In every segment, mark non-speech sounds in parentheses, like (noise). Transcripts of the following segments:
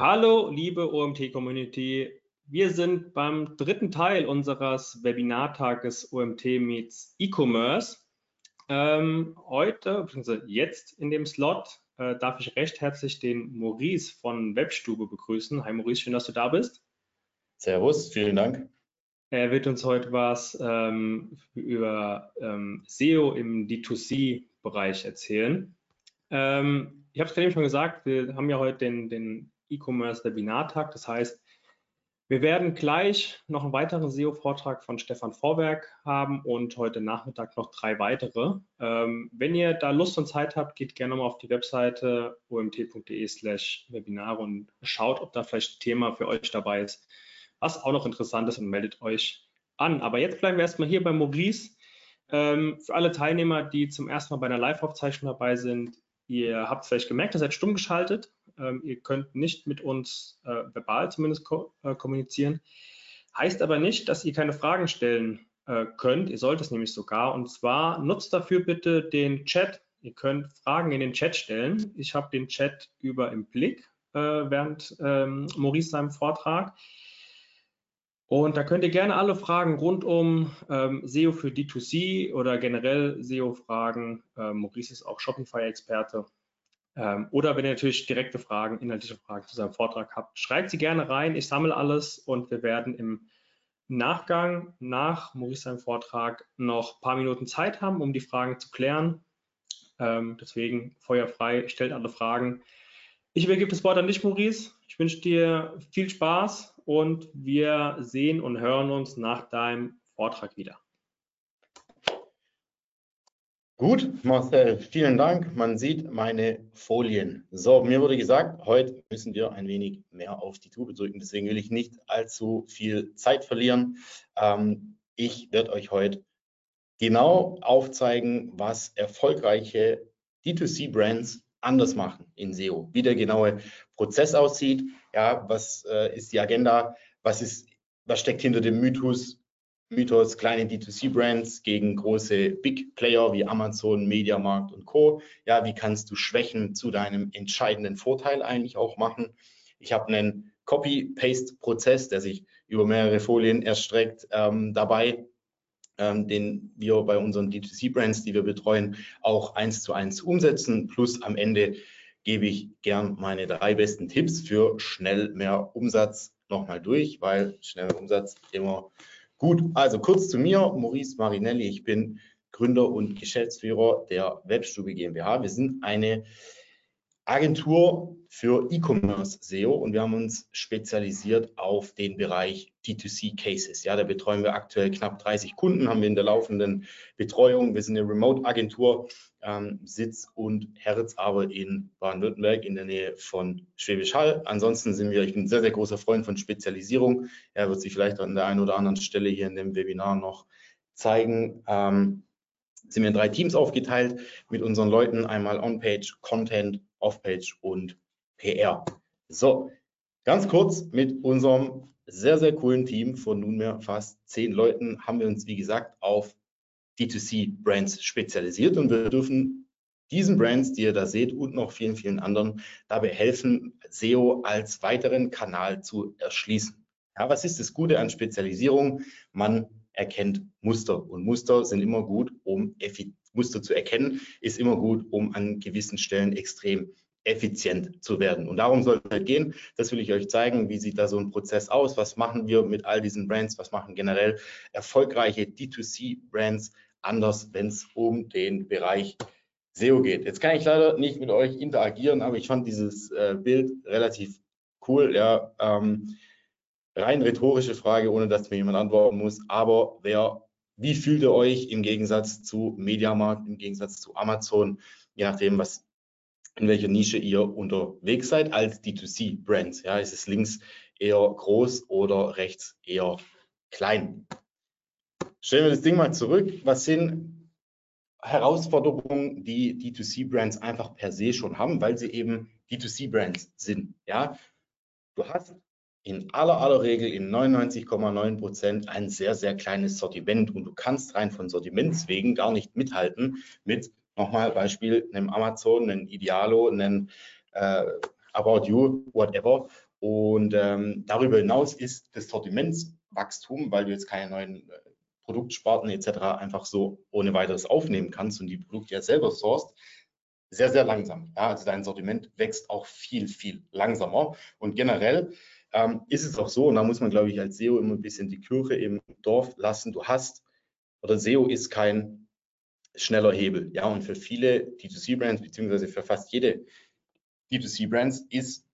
Hallo, liebe OMT-Community. Wir sind beim dritten Teil unseres Webinartages OMT meets E-Commerce. Ähm, heute, beziehungsweise jetzt in dem Slot, äh, darf ich recht herzlich den Maurice von Webstube begrüßen. Hi Maurice, schön, dass du da bist. Servus, vielen Dank. Er wird uns heute was ähm, über ähm, SEO im D2C-Bereich erzählen. Ähm, ich habe es gerade schon gesagt, wir haben ja heute den, den E-Commerce Webinartag. Das heißt, wir werden gleich noch einen weiteren SEO-Vortrag von Stefan Vorwerk haben und heute Nachmittag noch drei weitere. Ähm, wenn ihr da Lust und Zeit habt, geht gerne mal auf die Webseite omt.de slash Webinare und schaut, ob da vielleicht ein Thema für euch dabei ist, was auch noch interessant ist und meldet euch an. Aber jetzt bleiben wir erstmal hier bei Maurice. Ähm, für alle Teilnehmer, die zum ersten Mal bei einer Live-Aufzeichnung dabei sind, ihr habt vielleicht gemerkt, ihr seid stumm geschaltet. Ähm, ihr könnt nicht mit uns äh, verbal zumindest ko äh, kommunizieren. Heißt aber nicht, dass ihr keine Fragen stellen äh, könnt. Ihr sollt es nämlich sogar. Und zwar nutzt dafür bitte den Chat. Ihr könnt Fragen in den Chat stellen. Ich habe den Chat über im Blick äh, während ähm, Maurice seinem Vortrag. Und da könnt ihr gerne alle Fragen rund um ähm, SEO für D2C oder generell SEO-Fragen. Ähm, Maurice ist auch Shopify-Experte oder wenn ihr natürlich direkte Fragen, inhaltliche Fragen zu seinem Vortrag habt, schreibt sie gerne rein. Ich sammle alles und wir werden im Nachgang nach Maurice seinem Vortrag noch ein paar Minuten Zeit haben, um die Fragen zu klären. Ähm, deswegen feuerfrei, stellt alle Fragen. Ich übergebe das Wort an dich, Maurice. Ich wünsche dir viel Spaß und wir sehen und hören uns nach deinem Vortrag wieder. Gut, Marcel, vielen Dank. Man sieht meine Folien. So, mir wurde gesagt, heute müssen wir ein wenig mehr auf die Tube drücken. Deswegen will ich nicht allzu viel Zeit verlieren. Ähm, ich werde euch heute genau aufzeigen, was erfolgreiche D2C-Brands anders machen in SEO, wie der genaue Prozess aussieht, ja, was äh, ist die Agenda, was ist, was steckt hinter dem Mythos Mythos kleine D2C-Brands gegen große Big Player wie Amazon, Mediamarkt und Co. Ja, wie kannst du Schwächen zu deinem entscheidenden Vorteil eigentlich auch machen? Ich habe einen Copy-Paste-Prozess, der sich über mehrere Folien erstreckt, ähm, dabei, ähm, den wir bei unseren D2C-Brands, die wir betreuen, auch eins zu eins umsetzen. Plus am Ende gebe ich gern meine drei besten Tipps für schnell mehr Umsatz nochmal durch, weil schneller Umsatz immer Gut, also kurz zu mir, Maurice Marinelli. Ich bin Gründer und Geschäftsführer der Webstube GmbH. Wir sind eine Agentur für E-Commerce SEO und wir haben uns spezialisiert auf den Bereich D2C Cases. Ja, da betreuen wir aktuell knapp 30 Kunden, haben wir in der laufenden Betreuung. Wir sind eine Remote-Agentur, ähm, Sitz und Herz aber in Baden-Württemberg in der Nähe von Schwäbisch Hall. Ansonsten sind wir, ich bin sehr, sehr großer Freund von Spezialisierung. Er wird sich vielleicht an der einen oder anderen Stelle hier in dem Webinar noch zeigen. Ähm, sind wir in drei Teams aufgeteilt mit unseren Leuten, einmal On-Page, Content, Off-Page und PR. So, ganz kurz mit unserem sehr, sehr coolen Team von nunmehr fast zehn Leuten haben wir uns, wie gesagt, auf D2C-Brands spezialisiert und wir dürfen diesen Brands, die ihr da seht und noch vielen, vielen anderen dabei helfen, SEO als weiteren Kanal zu erschließen. Ja, was ist das Gute an Spezialisierung? Man erkennt Muster und Muster sind immer gut, um Muster zu erkennen, ist immer gut, um an gewissen Stellen extrem effizient zu werden. Und darum soll es halt gehen. Das will ich euch zeigen. Wie sieht da so ein Prozess aus? Was machen wir mit all diesen Brands? Was machen generell erfolgreiche D2C-Brands anders, wenn es um den Bereich SEO geht? Jetzt kann ich leider nicht mit euch interagieren, aber ich fand dieses äh, Bild relativ cool. Ja, ähm, rein rhetorische Frage, ohne dass mir jemand antworten muss. Aber wer, wie fühlt ihr euch im Gegensatz zu Mediamarkt, im Gegensatz zu Amazon, je nachdem, was in welcher Nische ihr unterwegs seid als D2C-Brands. Ja, ist es links eher groß oder rechts eher klein? Stellen wir das Ding mal zurück. Was sind Herausforderungen, die D2C-Brands einfach per se schon haben, weil sie eben D2C-Brands sind? Ja, du hast in aller aller Regel in 99,9 Prozent ein sehr, sehr kleines Sortiment und du kannst rein von Sortimentswegen gar nicht mithalten mit nochmal Beispiel, einem Amazon, einem Idealo, einem äh, About You, whatever. Und ähm, darüber hinaus ist das Sortimentswachstum, weil du jetzt keine neuen äh, Produktsparten etc. einfach so ohne weiteres aufnehmen kannst und die Produkte ja selber sourced, sehr, sehr langsam. Ja, also dein Sortiment wächst auch viel, viel langsamer. Und generell ähm, ist es auch so, und da muss man, glaube ich, als SEO immer ein bisschen die Kirche im Dorf lassen. Du hast, oder SEO ist kein schneller Hebel. Ja, und für viele D2C-Brands, beziehungsweise für fast jede D2C-Brands ist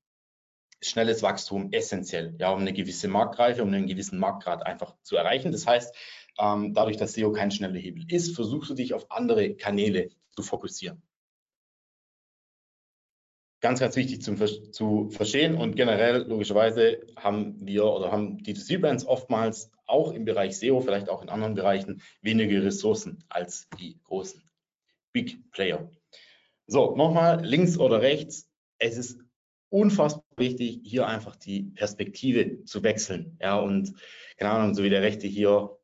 schnelles Wachstum essentiell, ja, um eine gewisse Marktreife, um einen gewissen Marktgrad einfach zu erreichen. Das heißt, ähm, dadurch, dass SEO kein schneller Hebel ist, versuchst du dich auf andere Kanäle zu fokussieren ganz, ganz wichtig zum, zu verstehen und generell logischerweise haben wir oder haben D2C-Brands oftmals auch im Bereich SEO, vielleicht auch in anderen Bereichen, weniger Ressourcen als die großen Big Player. So, nochmal links oder rechts. Es ist unfassbar wichtig, hier einfach die Perspektive zu wechseln. Ja, und keine Ahnung, so wie der Rechte hier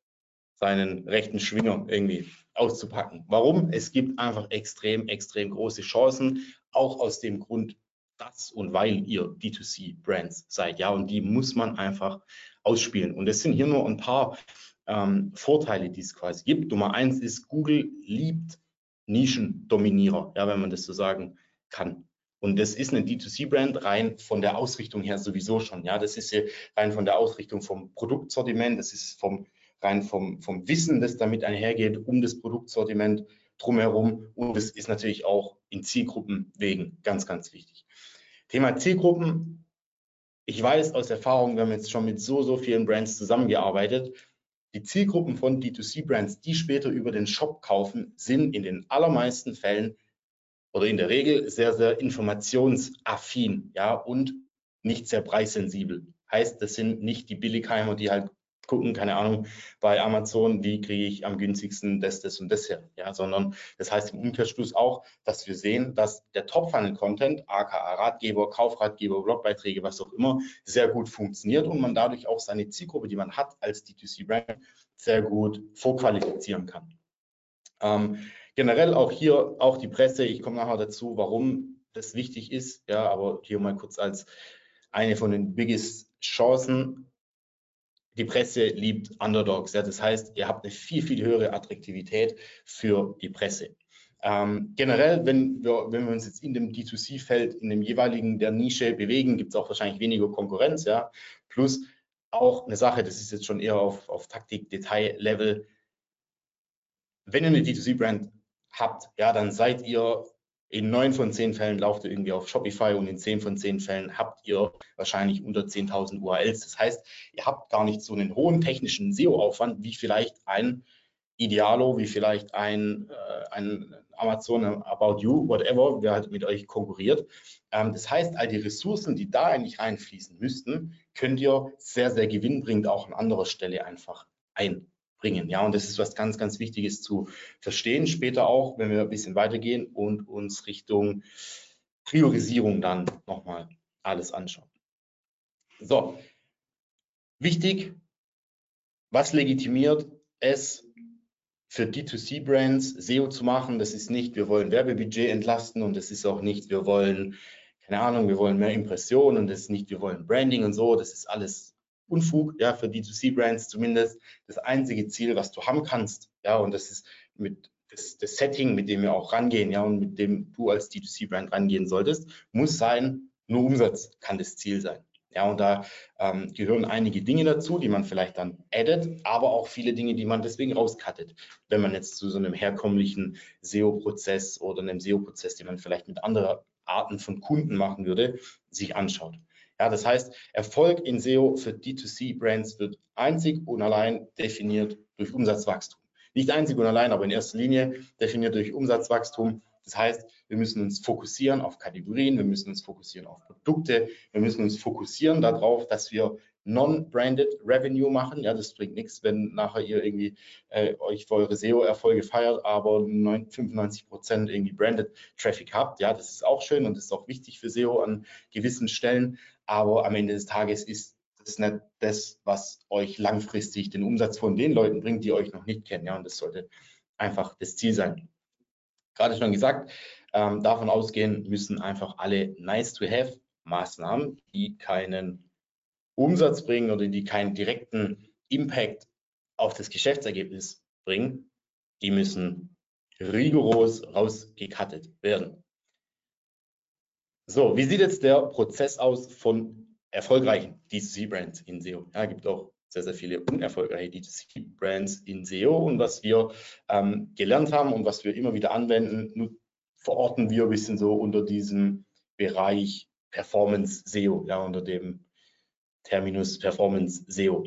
seinen rechten Schwinger irgendwie auszupacken. Warum? Es gibt einfach extrem, extrem große Chancen, auch aus dem Grund, dass und weil ihr D2C-Brands seid. Ja, und die muss man einfach ausspielen. Und es sind hier nur ein paar ähm, Vorteile, die es quasi gibt. Nummer eins ist, Google liebt Nischendominierer, ja, wenn man das so sagen kann. Und das ist eine D2C-Brand rein von der Ausrichtung her sowieso schon. Ja, das ist hier rein von der Ausrichtung vom Produktsortiment, das ist vom rein vom, vom Wissen, das damit einhergeht, um das Produktsortiment drumherum. Und es ist natürlich auch in Zielgruppen wegen ganz, ganz wichtig. Thema Zielgruppen. Ich weiß aus Erfahrung, wir haben jetzt schon mit so, so vielen Brands zusammengearbeitet. Die Zielgruppen von D2C-Brands, die später über den Shop kaufen, sind in den allermeisten Fällen oder in der Regel sehr, sehr informationsaffin, ja, und nicht sehr preissensibel. Heißt, das sind nicht die Billigheimer, die halt gucken, keine Ahnung, bei Amazon, wie kriege ich am günstigsten das, das und das her. Ja, sondern das heißt im Umkehrschluss auch, dass wir sehen, dass der Top-Funnel-Content, aka Ratgeber, Kaufratgeber, Blogbeiträge, was auch immer, sehr gut funktioniert und man dadurch auch seine Zielgruppe, die man hat als D2C-Brand, sehr gut vorqualifizieren kann. Ähm, generell auch hier, auch die Presse, ich komme nachher dazu, warum das wichtig ist, ja, aber hier mal kurz als eine von den biggest Chancen die Presse liebt Underdogs. Ja, das heißt, ihr habt eine viel, viel höhere Attraktivität für die Presse. Ähm, generell, wenn wir, wenn wir uns jetzt in dem D2C-Feld, in dem jeweiligen der Nische bewegen, gibt es auch wahrscheinlich weniger Konkurrenz. Ja, plus auch eine Sache, das ist jetzt schon eher auf, auf Taktik-Detail-Level. Wenn ihr eine D2C-Brand habt, ja, dann seid ihr in neun von zehn Fällen lauft ihr irgendwie auf Shopify und in zehn von zehn Fällen habt ihr wahrscheinlich unter 10.000 URLs. Das heißt, ihr habt gar nicht so einen hohen technischen SEO-Aufwand wie vielleicht ein Idealo, wie vielleicht ein, äh, ein Amazon, About You, whatever, wer halt mit euch konkurriert. Ähm, das heißt, all die Ressourcen, die da eigentlich reinfließen müssten, könnt ihr sehr, sehr gewinnbringend auch an anderer Stelle einfach ein bringen. Ja, und das ist was ganz, ganz Wichtiges zu verstehen. Später auch, wenn wir ein bisschen weitergehen und uns Richtung Priorisierung dann nochmal alles anschauen. So, wichtig, was legitimiert es für D2C-Brands SEO zu machen? Das ist nicht, wir wollen Werbebudget entlasten und das ist auch nicht, wir wollen, keine Ahnung, wir wollen mehr Impressionen und das ist nicht, wir wollen Branding und so. Das ist alles Unfug, ja, für D2C-Brands zumindest. Das einzige Ziel, was du haben kannst, ja, und das ist mit das, das Setting, mit dem wir auch rangehen, ja, und mit dem du als D2C-Brand rangehen solltest, muss sein, nur Umsatz kann das Ziel sein. Ja, und da ähm, gehören einige Dinge dazu, die man vielleicht dann addet, aber auch viele Dinge, die man deswegen rauskattet. Wenn man jetzt zu so einem herkömmlichen SEO-Prozess oder einem SEO-Prozess, den man vielleicht mit anderen Arten von Kunden machen würde, sich anschaut. Ja, das heißt, Erfolg in SEO für D2C-Brands wird einzig und allein definiert durch Umsatzwachstum. Nicht einzig und allein, aber in erster Linie definiert durch Umsatzwachstum. Das heißt, wir müssen uns fokussieren auf Kategorien, wir müssen uns fokussieren auf Produkte, wir müssen uns fokussieren darauf, dass wir Non-Branded Revenue machen. Ja, das bringt nichts, wenn nachher ihr irgendwie äh, euch für eure SEO-Erfolge feiert, aber 95 Prozent irgendwie Branded Traffic habt. Ja, das ist auch schön und ist auch wichtig für SEO an gewissen Stellen. Aber am Ende des Tages ist das nicht das, was euch langfristig den Umsatz von den Leuten bringt, die euch noch nicht kennen. Ja, und das sollte einfach das Ziel sein. Gerade schon gesagt, ähm, davon ausgehen müssen einfach alle nice to have Maßnahmen, die keinen Umsatz bringen oder die keinen direkten Impact auf das Geschäftsergebnis bringen, die müssen rigoros rausgekattet werden. So, wie sieht jetzt der Prozess aus von erfolgreichen D2C-Brands in SEO? Ja, gibt auch sehr, sehr viele unerfolgreiche D2C-Brands in SEO und was wir ähm, gelernt haben und was wir immer wieder anwenden, verorten wir ein bisschen so unter diesem Bereich Performance SEO, ja, unter dem Terminus Performance SEO.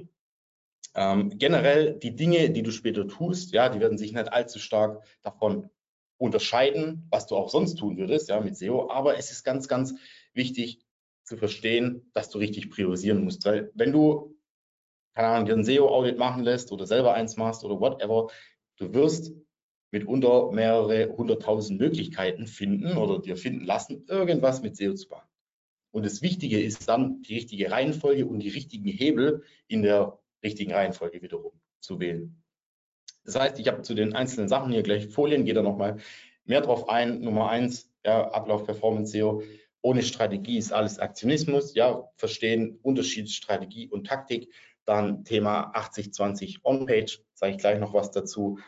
Ähm, generell die Dinge, die du später tust, ja, die werden sich nicht allzu stark davon unterscheiden, was du auch sonst tun würdest, ja, mit SEO. Aber es ist ganz, ganz wichtig zu verstehen, dass du richtig priorisieren musst. Weil wenn du, keine Ahnung, dir ein SEO-Audit machen lässt oder selber eins machst oder whatever, du wirst mitunter mehrere hunderttausend Möglichkeiten finden oder dir finden lassen, irgendwas mit SEO zu machen. Und das Wichtige ist dann, die richtige Reihenfolge und die richtigen Hebel in der richtigen Reihenfolge wiederum zu wählen. Das heißt, ich habe zu den einzelnen Sachen hier gleich Folien, gehe da nochmal mehr drauf ein. Nummer eins, ja, Ablauf Performance SEO. Ohne Strategie ist alles Aktionismus. Ja, verstehen Unterschied Strategie und Taktik. Dann Thema 80-20 On-Page, sage ich gleich noch was dazu.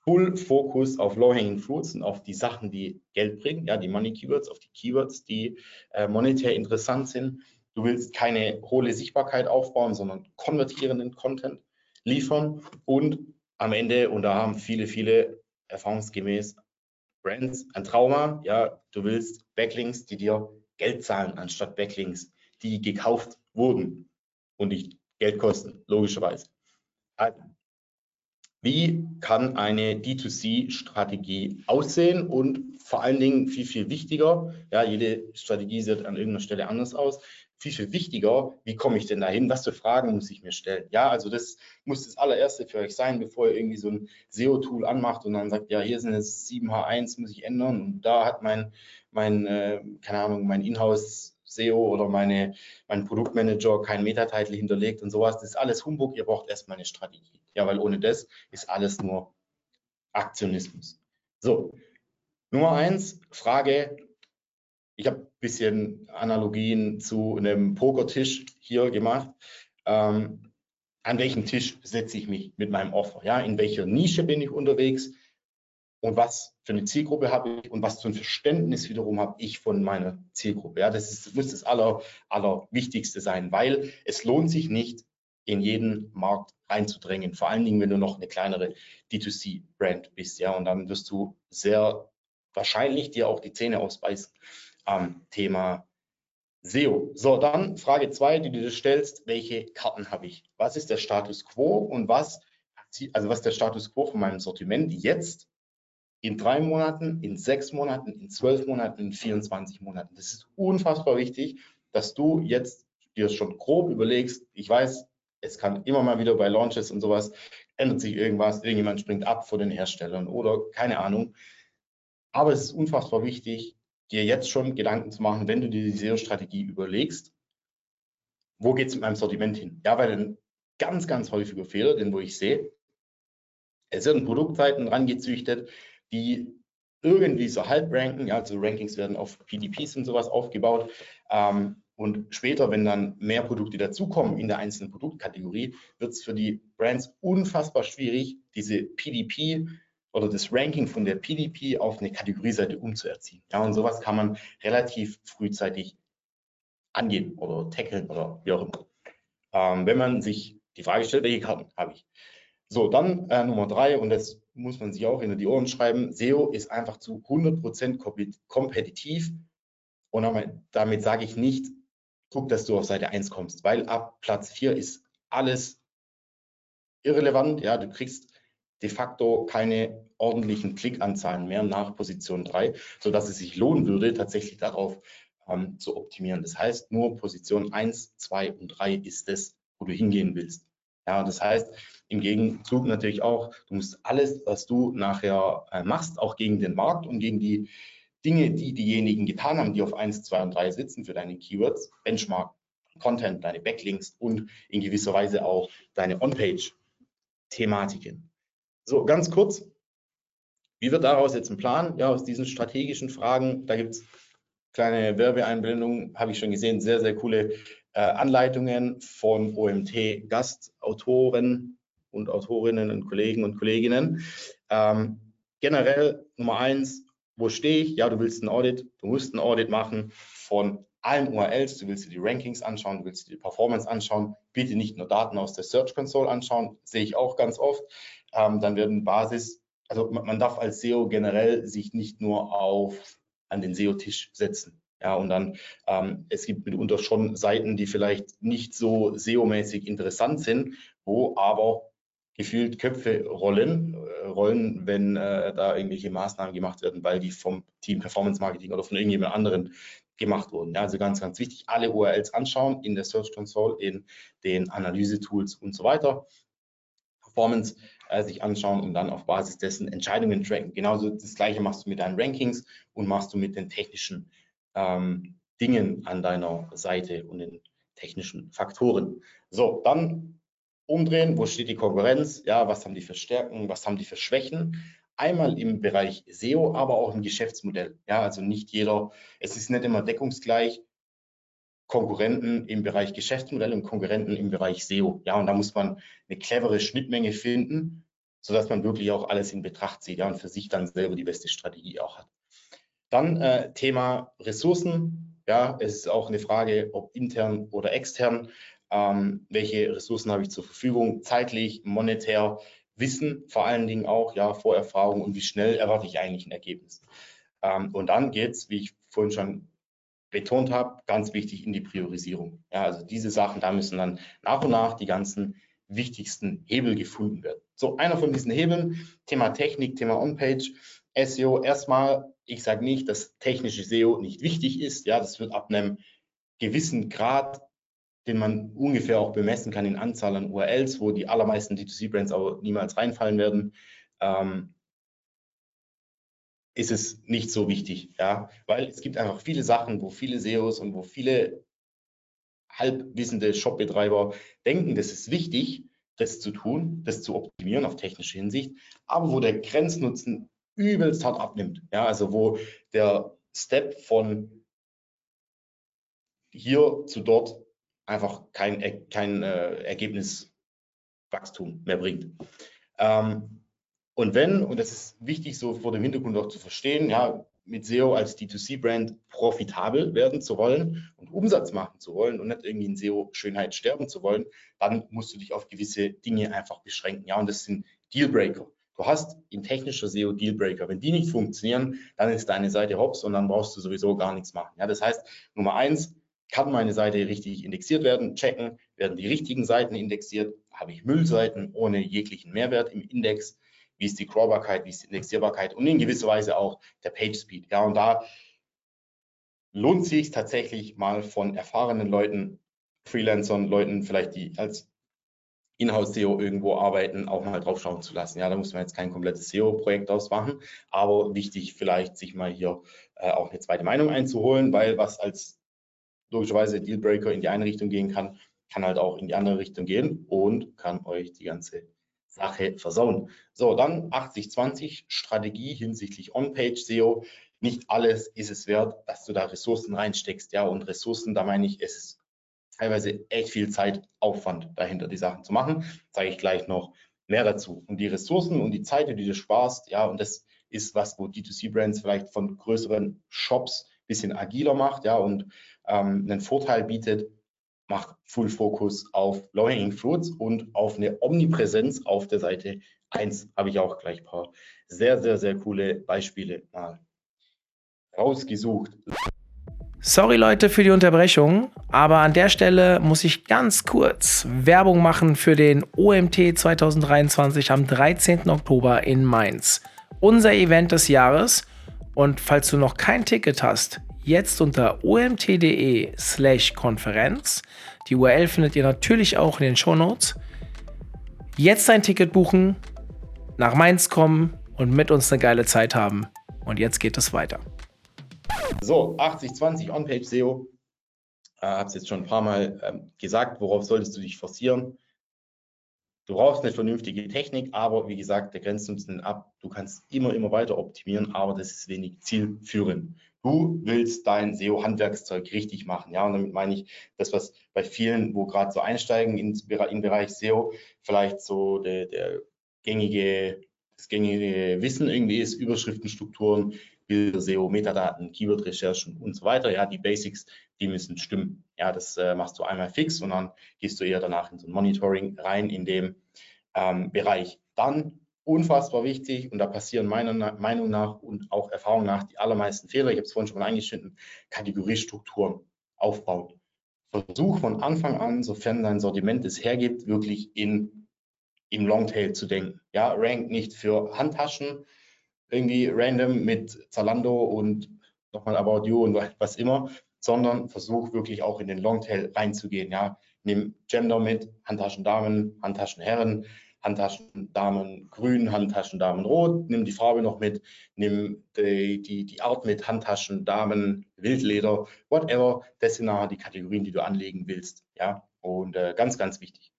Full Fokus auf Low-Hanging Fruits und auf die Sachen, die Geld bringen, ja, die Money Keywords, auf die Keywords, die äh, monetär interessant sind. Du willst keine hohle Sichtbarkeit aufbauen, sondern konvertierenden Content liefern und am Ende, und da haben viele, viele erfahrungsgemäß Brands ein Trauma, ja, du willst Backlinks, die dir Geld zahlen, anstatt Backlinks, die gekauft wurden und dich Geld kosten, logischerweise. Also, wie kann eine D2C-Strategie aussehen und vor allen Dingen viel, viel wichtiger, ja, jede Strategie sieht an irgendeiner Stelle anders aus, viel, viel wichtiger, wie komme ich denn dahin? Was für Fragen muss ich mir stellen? Ja, also das muss das allererste für euch sein, bevor ihr irgendwie so ein SEO-Tool anmacht und dann sagt, ja, hier sind jetzt 7H1, muss ich ändern und da hat mein, mein äh, keine Ahnung, mein Inhouse SEO oder meine, mein Produktmanager keinen Metatitel hinterlegt und sowas. Das ist alles Humbug. Ihr braucht erstmal eine Strategie. Ja, weil ohne das ist alles nur Aktionismus. So, Nummer eins, Frage. Ich habe ein bisschen Analogien zu einem Pokertisch hier gemacht. Ähm, an welchem Tisch setze ich mich mit meinem Offer? Ja, in welcher Nische bin ich unterwegs? und was für eine Zielgruppe habe ich und was für ein Verständnis wiederum habe ich von meiner Zielgruppe. Ja, das ist, muss das aller, allerwichtigste sein, weil es lohnt sich nicht, in jeden Markt reinzudrängen. Vor allen Dingen, wenn du noch eine kleinere D2C-Brand bist. Ja, und dann wirst du sehr wahrscheinlich dir auch die Zähne ausbeißen am Thema SEO. So, dann Frage zwei, die du dir stellst, welche Karten habe ich? Was ist der Status quo und was, also was ist der Status quo von meinem Sortiment jetzt in drei Monaten, in sechs Monaten, in zwölf Monaten, in 24 Monaten. Das ist unfassbar wichtig, dass du jetzt dir schon grob überlegst. Ich weiß, es kann immer mal wieder bei Launches und sowas ändert sich irgendwas, irgendjemand springt ab vor den Herstellern oder keine Ahnung. Aber es ist unfassbar wichtig, dir jetzt schon Gedanken zu machen, wenn du dir die SEO-Strategie überlegst, wo geht es mit meinem Sortiment hin? Ja, weil ein ganz, ganz häufiger Fehler, den wo ich sehe, es werden Produktseiten rangezüchtet, die irgendwie so halb ranken, ja, also Rankings werden auf PDPs und sowas aufgebaut. Ähm, und später, wenn dann mehr Produkte dazukommen in der einzelnen Produktkategorie, wird es für die Brands unfassbar schwierig, diese PDP oder das Ranking von der PDP auf eine Kategorieseite umzuerziehen. Ja, und sowas kann man relativ frühzeitig angehen oder tackeln oder wie auch immer. Ähm, wenn man sich die Frage stellt, welche Karten habe ich? So, dann äh, Nummer drei, und das muss man sich auch in die Ohren schreiben, SEO ist einfach zu 100% kompetitiv. Und damit sage ich nicht, guck, dass du auf Seite 1 kommst, weil ab Platz 4 ist alles irrelevant. Ja, du kriegst de facto keine ordentlichen Klickanzahlen mehr nach Position 3, sodass es sich lohnen würde, tatsächlich darauf ähm, zu optimieren. Das heißt, nur Position 1, 2 und 3 ist es, wo du hingehen willst. Ja, das heißt, im Gegenzug natürlich auch, du musst alles, was du nachher äh, machst, auch gegen den Markt und gegen die Dinge, die diejenigen getan haben, die auf 1, 2 und 3 sitzen für deine Keywords, Benchmark, Content, deine Backlinks und in gewisser Weise auch deine On-Page-Thematiken. So, ganz kurz, wie wird daraus jetzt ein Plan? Ja, aus diesen strategischen Fragen, da gibt es kleine Werbeeinblendung, habe ich schon gesehen, sehr, sehr coole äh, Anleitungen von OMT-Gastautoren und Autorinnen und Kollegen und Kolleginnen. Ähm, generell Nummer eins, wo stehe ich? Ja, du willst ein Audit, du musst ein Audit machen von allen URLs, du willst dir die Rankings anschauen, du willst dir die Performance anschauen, bitte nicht nur Daten aus der Search Console anschauen, sehe ich auch ganz oft. Ähm, dann werden Basis, also man, man darf als SEO generell sich nicht nur auf an den SEO-Tisch setzen. Ja, und dann, ähm, es gibt mitunter schon Seiten, die vielleicht nicht so SEO-mäßig interessant sind, wo aber gefühlt Köpfe rollen, äh, rollen, wenn äh, da irgendwelche Maßnahmen gemacht werden, weil die vom Team Performance Marketing oder von irgendjemand anderen gemacht wurden. Ja, also ganz, ganz wichtig, alle URLs anschauen in der Search Console, in den Analyse-Tools und so weiter. Performance äh, sich anschauen und dann auf Basis dessen Entscheidungen tracken. Genauso das gleiche machst du mit deinen Rankings und machst du mit den technischen ähm, Dingen an deiner Seite und den technischen Faktoren. So, dann umdrehen, wo steht die Konkurrenz? Ja, was haben die für Stärken, was haben die für Schwächen? Einmal im Bereich SEO, aber auch im Geschäftsmodell. Ja, also nicht jeder, es ist nicht immer deckungsgleich. Konkurrenten im Bereich Geschäftsmodell und Konkurrenten im Bereich SEO. Ja, und da muss man eine clevere Schnittmenge finden, sodass man wirklich auch alles in Betracht zieht ja, und für sich dann selber die beste Strategie auch hat. Dann äh, Thema Ressourcen. Ja, es ist auch eine Frage, ob intern oder extern. Ähm, welche Ressourcen habe ich zur Verfügung, zeitlich, monetär, Wissen vor allen Dingen auch, ja, Vorerfahrung und wie schnell erwarte ich eigentlich ein Ergebnis. Ähm, und dann geht es, wie ich vorhin schon betont habe, ganz wichtig in die Priorisierung. Ja, also diese Sachen, da müssen dann nach und nach die ganzen wichtigsten Hebel gefunden werden. So, einer von diesen Hebeln, Thema Technik, Thema On-Page, SEO. Erstmal, ich sage nicht, dass technische SEO nicht wichtig ist. Ja, das wird ab einem gewissen Grad, den man ungefähr auch bemessen kann in Anzahl an URLs, wo die allermeisten D2C-Brands aber niemals reinfallen werden, ähm, ist es nicht so wichtig, ja, weil es gibt einfach viele Sachen, wo viele SEOs und wo viele halbwissende Shopbetreiber denken, das ist wichtig, das zu tun, das zu optimieren auf technische Hinsicht, aber wo der Grenznutzen übelst hart abnimmt, ja, also wo der Step von hier zu dort einfach kein, kein äh, Ergebniswachstum mehr bringt. Ähm, und wenn, und das ist wichtig so vor dem Hintergrund auch zu verstehen, ja, mit SEO als D2C-Brand profitabel werden zu wollen und Umsatz machen zu wollen und nicht irgendwie in SEO-Schönheit sterben zu wollen, dann musst du dich auf gewisse Dinge einfach beschränken. Ja, und das sind Dealbreaker. Du hast in technischer SEO Dealbreaker. Wenn die nicht funktionieren, dann ist deine Seite hops und dann brauchst du sowieso gar nichts machen. Ja, das heißt, Nummer eins, kann meine Seite richtig indexiert werden? Checken, werden die richtigen Seiten indexiert? Habe ich Müllseiten ohne jeglichen Mehrwert im Index? Wie ist die Crawlbarkeit, wie ist die Indexierbarkeit und in gewisser Weise auch der Page Speed. Ja, und da lohnt sich tatsächlich mal von erfahrenen Leuten, Freelancern, Leuten vielleicht, die als Inhouse-SEO irgendwo arbeiten, auch mal drauf schauen zu lassen. Ja, da muss man jetzt kein komplettes SEO-Projekt ausmachen, aber wichtig vielleicht sich mal hier äh, auch eine zweite Meinung einzuholen, weil was als logischerweise Dealbreaker in die eine Richtung gehen kann, kann halt auch in die andere Richtung gehen und kann euch die ganze Sache versauen. So, dann 80-20 Strategie hinsichtlich On-Page SEO. Nicht alles ist es wert, dass du da Ressourcen reinsteckst. Ja, und Ressourcen, da meine ich, es ist teilweise echt viel Zeit, Aufwand dahinter, die Sachen zu machen. Zeige ich gleich noch mehr dazu. Und die Ressourcen und die Zeit, die du sparst, ja, und das ist was, wo D2C-Brands vielleicht von größeren Shops ein bisschen agiler macht, ja, und ähm, einen Vorteil bietet, macht Full Focus auf Low Hanging Fruits und auf eine Omnipräsenz auf der Seite 1 habe ich auch gleich ein paar sehr, sehr, sehr coole Beispiele mal rausgesucht. Sorry Leute für die Unterbrechung, aber an der Stelle muss ich ganz kurz Werbung machen für den OMT 2023 am 13. Oktober in Mainz. Unser Event des Jahres. Und falls du noch kein Ticket hast, jetzt unter omt.de slash Konferenz. Die URL findet ihr natürlich auch in den Show Notes. Jetzt ein Ticket buchen, nach Mainz kommen und mit uns eine geile Zeit haben. Und jetzt geht es weiter. So, 80-20 On-Page SEO. Äh, habe es jetzt schon ein paar Mal ähm, gesagt, worauf solltest du dich forcieren? Du brauchst eine vernünftige Technik, aber wie gesagt, der Grenznutzen ab. Du kannst immer, immer weiter optimieren, aber das ist wenig zielführend. Du willst dein SEO-Handwerkszeug richtig machen. Ja, und damit meine ich das, was bei vielen, wo gerade so einsteigen ins, im Bereich SEO, vielleicht so der, der gängige, das gängige Wissen irgendwie ist, Überschriftenstrukturen, Bilder, SEO, Metadaten, Keyword-Recherchen und so weiter. Ja, die Basics, die müssen stimmen. Ja, das äh, machst du einmal fix und dann gehst du eher danach in so ein Monitoring rein in dem ähm, Bereich. Dann unfassbar wichtig und da passieren meiner Meinung nach und auch Erfahrung nach die allermeisten Fehler. Ich habe es vorhin schon mal eingeschnitten, Kategoriestrukturen aufbauen. Versuch von Anfang an, sofern dein Sortiment es hergibt, wirklich in, im Longtail zu denken. Ja, rank nicht für Handtaschen, irgendwie random mit Zalando und nochmal About You und (laughs) was immer, sondern versuch wirklich auch in den Longtail reinzugehen. Ja, nimm Gender mit, Handtaschen Damen, Handtaschen Herren, Handtaschendamen grün, Handtaschendamen rot, nimm die Farbe noch mit, nimm die, die, die Art mit, Handtaschendamen, Wildleder, whatever. Das sind nachher die Kategorien, die du anlegen willst. Ja, und äh, ganz, ganz wichtig.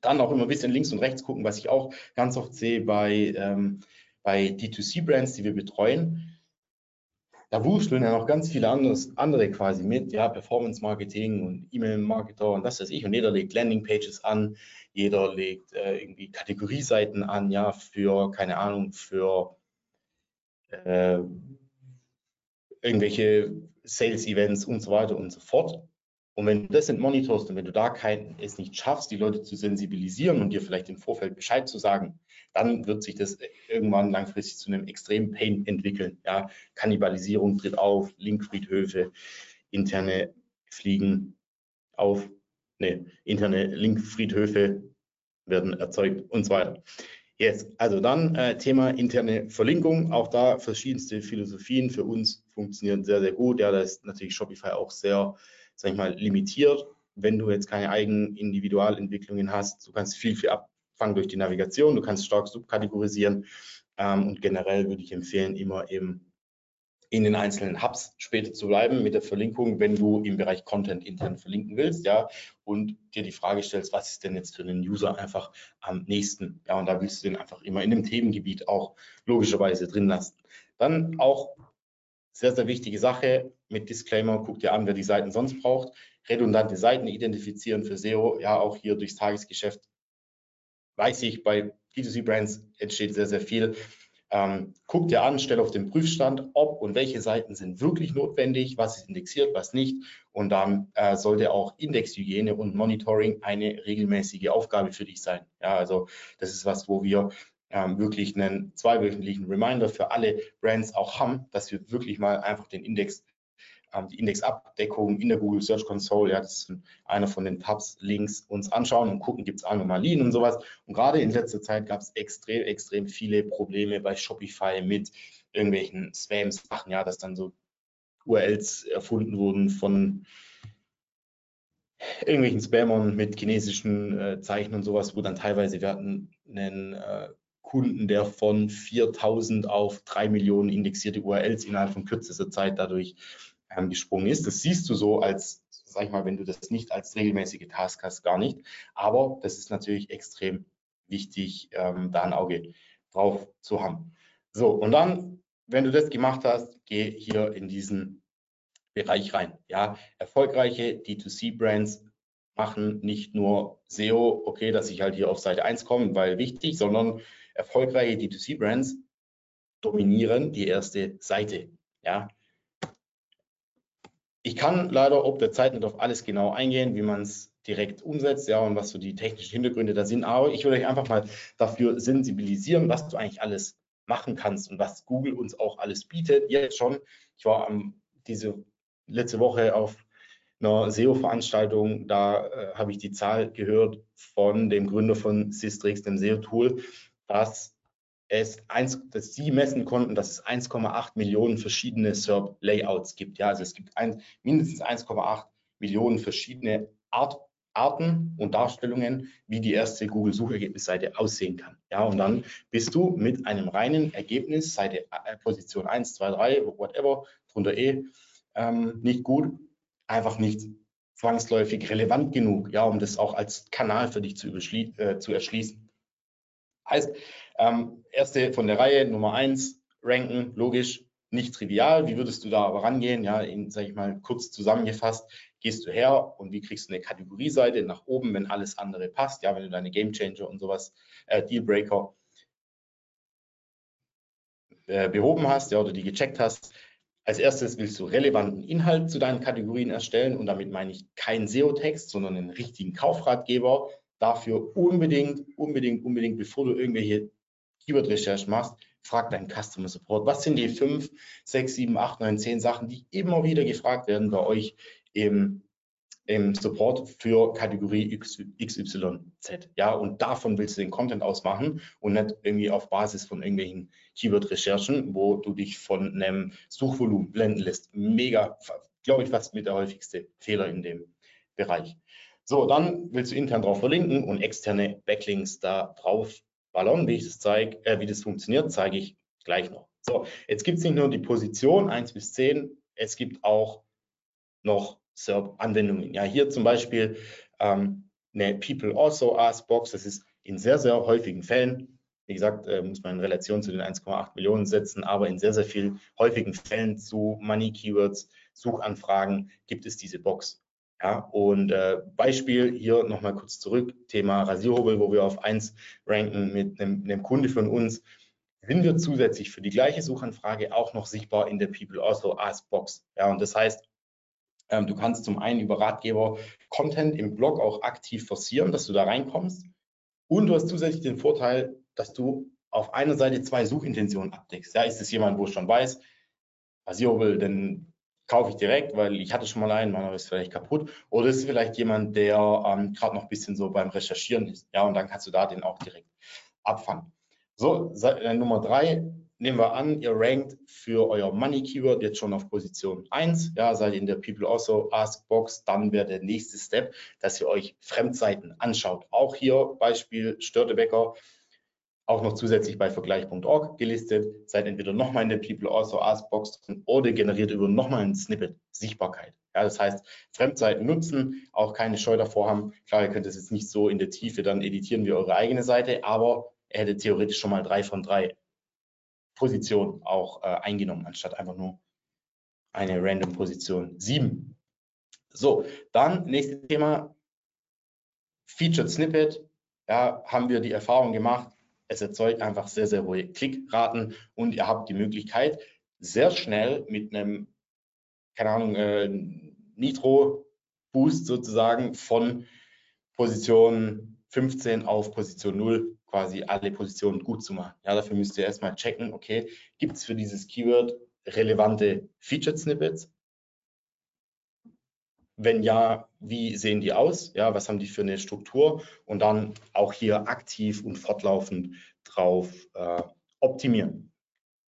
Dann auch immer ein bisschen links und rechts gucken, was ich auch ganz oft sehe bei, ähm, bei D2C-Brands, die wir betreuen da wursteln ja noch ganz viele anderes, andere quasi mit, ja, Performance Marketing und E-Mail-Marketer und das weiß ich. Und jeder legt Landing-Pages an, jeder legt äh, irgendwie Kategorieseiten an, ja, für, keine Ahnung, für äh, irgendwelche Sales-Events und so weiter und so fort. Und wenn du das nicht monitorst und wenn du da kein, es nicht schaffst, die Leute zu sensibilisieren und dir vielleicht im Vorfeld Bescheid zu sagen, dann wird sich das irgendwann langfristig zu einem extremen Pain entwickeln. Ja, Kannibalisierung tritt auf, Linkfriedhöfe, interne Fliegen auf, ne, interne Linkfriedhöfe werden erzeugt und so weiter. Jetzt, also dann äh, Thema interne Verlinkung. Auch da verschiedenste Philosophien für uns funktionieren sehr, sehr gut. Ja, da ist natürlich Shopify auch sehr sag ich mal, limitiert. Wenn du jetzt keine eigenen Individualentwicklungen hast, du kannst viel, viel abfangen durch die Navigation, du kannst stark subkategorisieren ähm, und generell würde ich empfehlen, immer eben in den einzelnen Hubs später zu bleiben mit der Verlinkung, wenn du im Bereich Content intern verlinken willst, ja, und dir die Frage stellst, was ist denn jetzt für einen User einfach am nächsten, ja, und da willst du den einfach immer in dem Themengebiet auch logischerweise drin lassen. Dann auch sehr, sehr wichtige Sache. Mit Disclaimer, guck dir an, wer die Seiten sonst braucht. Redundante Seiten identifizieren für SEO. Ja, auch hier durchs Tagesgeschäft weiß ich, bei D2C-Brands entsteht sehr, sehr viel. Ähm, guck dir an, stell auf den Prüfstand, ob und welche Seiten sind wirklich notwendig, was ist indexiert, was nicht. Und dann äh, sollte auch Indexhygiene und Monitoring eine regelmäßige Aufgabe für dich sein. Ja, also das ist was, wo wir ähm, wirklich einen zweiwöchentlichen Reminder für alle Brands auch haben, dass wir wirklich mal einfach den Index, die Indexabdeckung in der Google Search Console, ja, das ist einer von den Tabs links, uns anschauen und gucken, gibt es Anomalien und sowas. Und gerade in letzter Zeit gab es extrem, extrem viele Probleme bei Shopify mit irgendwelchen Spam-Sachen, ja, dass dann so URLs erfunden wurden von irgendwelchen Spammern mit chinesischen äh, Zeichen und sowas, wo dann teilweise wir hatten einen äh, Kunden, der von 4000 auf 3 Millionen indexierte URLs innerhalb von kürzester Zeit dadurch ähm, gesprungen ist. Das siehst du so als, sag ich mal, wenn du das nicht als regelmäßige Task hast, gar nicht. Aber das ist natürlich extrem wichtig, ähm, da ein Auge drauf zu haben. So, und dann, wenn du das gemacht hast, geh hier in diesen Bereich rein. Ja, erfolgreiche D2C-Brands machen nicht nur SEO, okay, dass ich halt hier auf Seite 1 komme, weil wichtig, sondern erfolgreiche D2C-Brands dominieren die erste Seite. Ja. Ich kann leider ob der Zeit nicht auf alles genau eingehen, wie man es direkt umsetzt, ja, und was so die technischen Hintergründe da sind. Aber ich würde euch einfach mal dafür sensibilisieren, was du eigentlich alles machen kannst und was Google uns auch alles bietet. Jetzt schon. Ich war am, diese letzte Woche auf einer SEO-Veranstaltung, da äh, habe ich die Zahl gehört von dem Gründer von Systrix, dem SEO-Tool, dass es eins, dass sie messen konnten, dass es 1,8 Millionen verschiedene SERP-Layouts gibt. Ja, also es gibt ein, mindestens 1,8 Millionen verschiedene Art, Arten und Darstellungen, wie die erste Google-Suchergebnisseite aussehen kann. Ja, und dann bist du mit einem reinen Ergebnis, Seite äh, Position 1, 2, 3, whatever, drunter E, ähm, nicht gut, einfach nicht zwangsläufig relevant genug, ja, um das auch als Kanal für dich zu, äh, zu erschließen. Heißt, ähm, erste von der Reihe, Nummer eins, ranken, logisch. nicht trivial. Wie würdest du da aber rangehen? Ja, in, sage ich mal, kurz zusammengefasst, gehst du her und wie kriegst du eine Kategorieseite nach oben, wenn alles andere passt? Ja, wenn du deine Game Changer und sowas, äh, Dealbreaker äh, behoben hast, ja, oder die gecheckt hast. Als erstes willst du relevanten Inhalt zu deinen Kategorien erstellen und damit meine ich keinen SEO-Text, sondern einen richtigen Kaufratgeber. Dafür unbedingt, unbedingt, unbedingt, bevor du irgendwelche Keyword-Recherche machst, frag deinen Customer Support. Was sind die fünf, sechs, sieben, acht, neun, zehn Sachen, die immer wieder gefragt werden bei euch im, im Support für Kategorie XYZ. Ja, und davon willst du den Content ausmachen und nicht irgendwie auf Basis von irgendwelchen Keyword-Recherchen, wo du dich von einem Suchvolumen blenden lässt. Mega, glaube ich, fast mit der häufigste Fehler in dem Bereich. So, dann willst du intern drauf verlinken und externe Backlinks da drauf Ballon, wie ich das zeige, äh, wie das funktioniert, zeige ich gleich noch. So, jetzt gibt es nicht nur die Position 1 bis 10, es gibt auch noch SERP-Anwendungen. Ja, hier zum Beispiel ähm, eine People Also Ask Box, das ist in sehr, sehr häufigen Fällen, wie gesagt, äh, muss man in Relation zu den 1,8 Millionen setzen, aber in sehr, sehr vielen häufigen Fällen zu Money Keywords, Suchanfragen gibt es diese Box. Ja, und äh, Beispiel hier nochmal kurz zurück, Thema Rasierhobel, wo wir auf 1 ranken mit einem, einem Kunde von uns, sind wir zusätzlich für die gleiche Suchanfrage auch noch sichtbar in der People Also Ask Box. Ja, und das heißt, ähm, du kannst zum einen über Ratgeber Content im Blog auch aktiv forcieren, dass du da reinkommst. Und du hast zusätzlich den Vorteil, dass du auf einer Seite zwei Suchintentionen abdeckst. Ja, ist es jemand, wo ich schon weiß, Rasierhobel, denn kaufe ich direkt, weil ich hatte schon mal einen, meiner ist vielleicht kaputt. Oder ist es vielleicht jemand, der ähm, gerade noch ein bisschen so beim Recherchieren ist. Ja, und dann kannst du da den auch direkt abfangen. So, äh, Nummer drei, nehmen wir an, ihr rankt für euer Money Keyword jetzt schon auf Position 1. Ja, seid in der People Also Ask Box, dann wäre der nächste Step, dass ihr euch Fremdseiten anschaut. Auch hier Beispiel Störtebecker auch noch zusätzlich bei vergleich.org gelistet, seid entweder nochmal in der People Also Ask Box oder generiert über nochmal ein Snippet Sichtbarkeit. Ja, das heißt, Fremdseiten nutzen, auch keine Scheu davor haben. Klar, ihr könnt es jetzt nicht so in der Tiefe dann editieren wie eure eigene Seite, aber er hätte theoretisch schon mal drei von drei Positionen auch äh, eingenommen, anstatt einfach nur eine random Position sieben. So, dann nächstes Thema, Featured Snippet. Ja, haben wir die Erfahrung gemacht, es erzeugt einfach sehr, sehr hohe Klickraten und ihr habt die Möglichkeit, sehr schnell mit einem, keine Ahnung, äh, Nitro-Boost sozusagen von Position 15 auf Position 0 quasi alle Positionen gut zu machen. Ja, dafür müsst ihr erstmal checken, okay, gibt es für dieses Keyword relevante Featured Snippets? Wenn ja, wie sehen die aus? Ja, was haben die für eine Struktur? Und dann auch hier aktiv und fortlaufend drauf äh, optimieren.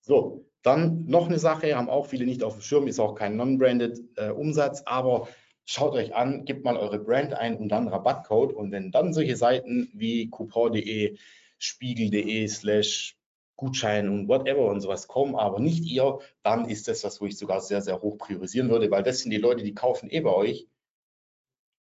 So, dann noch eine Sache, haben auch viele nicht auf dem Schirm, ist auch kein Non-Branded äh, Umsatz, aber schaut euch an, gebt mal eure Brand ein und dann Rabattcode. Und wenn dann solche Seiten wie coupon.de, spiegel.de slash Gutschein und whatever und sowas kommen, aber nicht ihr, dann ist das was, wo ich sogar sehr, sehr hoch priorisieren würde, weil das sind die Leute, die kaufen eh bei euch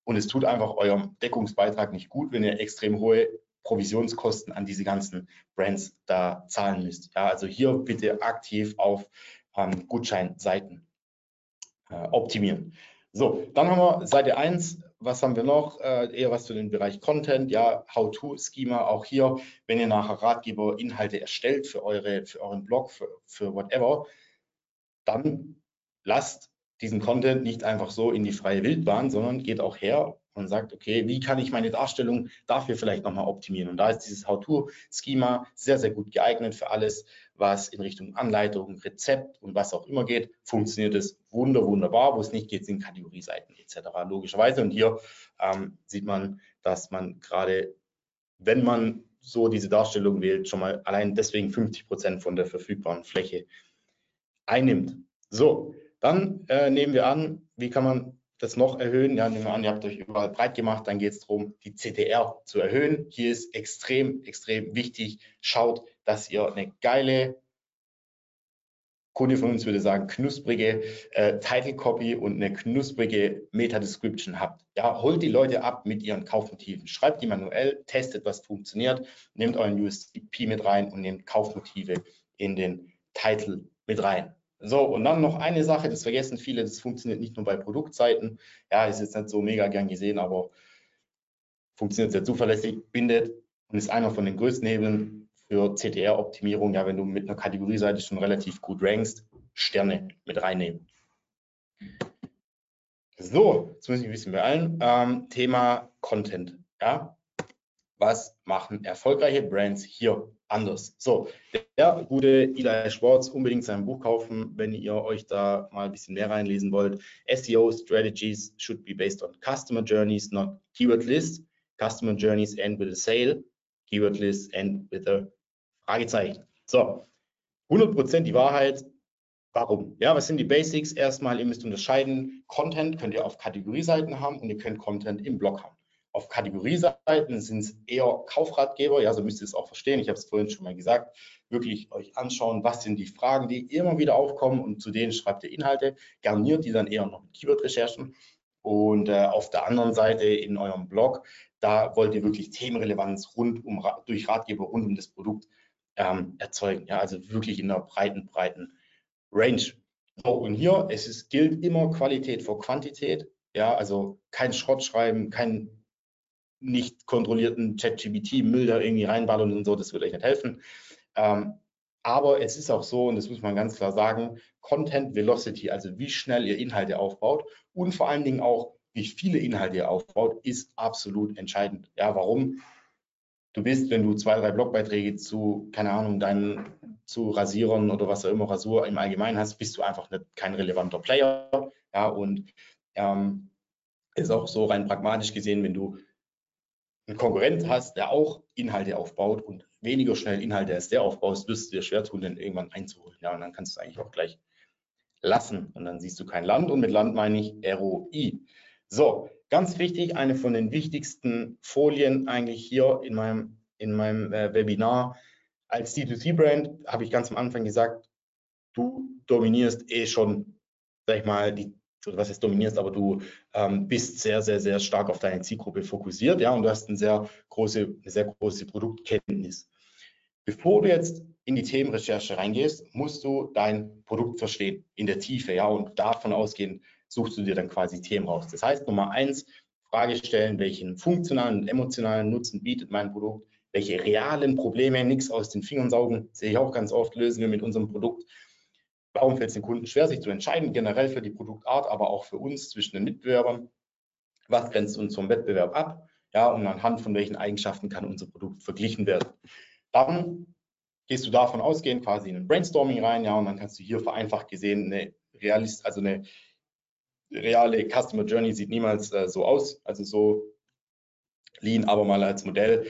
und es tut einfach eurem Deckungsbeitrag nicht gut, wenn ihr extrem hohe Provisionskosten an diese ganzen Brands da zahlen müsst. Ja, also hier bitte aktiv auf ähm, Gutscheinseiten äh, optimieren. So, dann haben wir Seite 1. Was haben wir noch? Äh, eher was für den Bereich Content. Ja, How-to-Schema. Auch hier, wenn ihr nachher Ratgeber Inhalte erstellt für, eure, für euren Blog, für, für whatever, dann lasst diesen Content nicht einfach so in die freie Wildbahn, sondern geht auch her und sagt, okay, wie kann ich meine Darstellung dafür vielleicht nochmal optimieren? Und da ist dieses How-To-Schema sehr, sehr gut geeignet für alles, was in Richtung Anleitung, Rezept und was auch immer geht. Funktioniert es wunder, wunderbar. Wo es nicht geht, sind Kategorieseiten etc. logischerweise. Und hier ähm, sieht man, dass man gerade, wenn man so diese Darstellung wählt, schon mal allein deswegen 50 Prozent von der verfügbaren Fläche einnimmt. So, dann äh, nehmen wir an, wie kann man das noch erhöhen. Ja, nehmen wir an, ihr habt euch überall breit gemacht, dann geht es darum, die CTR zu erhöhen. Hier ist extrem, extrem wichtig, schaut, dass ihr eine geile, Kunde von uns würde sagen, knusprige äh, Title Copy und eine knusprige Meta Description habt. Ja, holt die Leute ab mit ihren Kaufmotiven. Schreibt die manuell, testet, was funktioniert, nehmt euren USP mit rein und nehmt Kaufmotive in den Titel mit rein. So, und dann noch eine Sache, das vergessen viele, das funktioniert nicht nur bei Produktseiten. Ja, ist jetzt nicht so mega gern gesehen, aber funktioniert sehr zuverlässig, bindet und ist einer von den größten Hebeln für CTR-Optimierung. Ja, wenn du mit einer Kategorieseite schon relativ gut rankst, Sterne mit reinnehmen. So, jetzt muss ich ein bisschen beeilen. Ähm, Thema Content. Ja, was machen erfolgreiche Brands hier anders? So, der gute Eli Schwartz, unbedingt sein Buch kaufen, wenn ihr euch da mal ein bisschen mehr reinlesen wollt. SEO Strategies should be based on customer journeys, not keyword lists. Customer journeys end with a sale. Keyword lists end with a Fragezeichen. So, 100% die Wahrheit. Warum? Ja, was sind die Basics? Erstmal, ihr müsst unterscheiden. Content könnt ihr auf Kategorieseiten haben und ihr könnt Content im Blog haben. Auf Kategorieseiten sind es eher Kaufratgeber, ja, so müsst ihr es auch verstehen. Ich habe es vorhin schon mal gesagt. Wirklich euch anschauen, was sind die Fragen, die immer wieder aufkommen und zu denen schreibt ihr Inhalte, garniert die dann eher noch mit Keyword-Recherchen. Und äh, auf der anderen Seite in eurem Blog, da wollt ihr wirklich Themenrelevanz rund um, durch Ratgeber rund um das Produkt ähm, erzeugen. Ja, also wirklich in einer breiten, breiten Range. So, und hier, es ist, gilt immer Qualität vor Quantität. Ja, also kein Schrott schreiben, kein nicht kontrollierten ChatGPT-Müll da irgendwie reinballern und so, das wird euch nicht helfen. Ähm, aber es ist auch so, und das muss man ganz klar sagen, Content Velocity, also wie schnell ihr Inhalte aufbaut und vor allen Dingen auch, wie viele Inhalte ihr aufbaut, ist absolut entscheidend. Ja, warum? Du bist, wenn du zwei, drei Blogbeiträge zu, keine Ahnung, deinen zu Rasierern oder was auch immer Rasur im Allgemeinen hast, bist du einfach nicht, kein relevanter Player. Ja, und ähm, ist auch so rein pragmatisch gesehen, wenn du einen Konkurrent hast, der auch Inhalte aufbaut und weniger schnell Inhalte als der aufbaust, wirst du dir schwer tun, den irgendwann einzuholen. Ja, und dann kannst du es eigentlich auch gleich lassen. Und dann siehst du kein Land. Und mit Land meine ich ROI. So, ganz wichtig, eine von den wichtigsten Folien eigentlich hier in meinem, in meinem äh, Webinar. Als D2C-Brand habe ich ganz am Anfang gesagt, du dominierst eh schon, sag ich mal, die was jetzt dominierst, aber du ähm, bist sehr, sehr, sehr stark auf deine Zielgruppe fokussiert, ja, und du hast eine sehr große, eine sehr große Produktkenntnis. Bevor du jetzt in die Themenrecherche reingehst, musst du dein Produkt verstehen in der Tiefe, ja, und davon ausgehend suchst du dir dann quasi Themen raus. Das heißt, Nummer eins, Frage stellen, welchen funktionalen und emotionalen Nutzen bietet mein Produkt, welche realen Probleme, nichts aus den Fingern saugen, sehe ich auch ganz oft, lösen wir mit unserem Produkt Warum fällt es den Kunden schwer, sich zu entscheiden, generell für die Produktart, aber auch für uns zwischen den Mitbewerbern? Was grenzt uns vom Wettbewerb ab? Ja, und anhand von welchen Eigenschaften kann unser Produkt verglichen werden? Dann gehst du davon ausgehend quasi in ein Brainstorming rein, ja, und dann kannst du hier vereinfacht gesehen eine realist, also eine reale Customer Journey sieht niemals äh, so aus, also so lean, aber mal als Modell.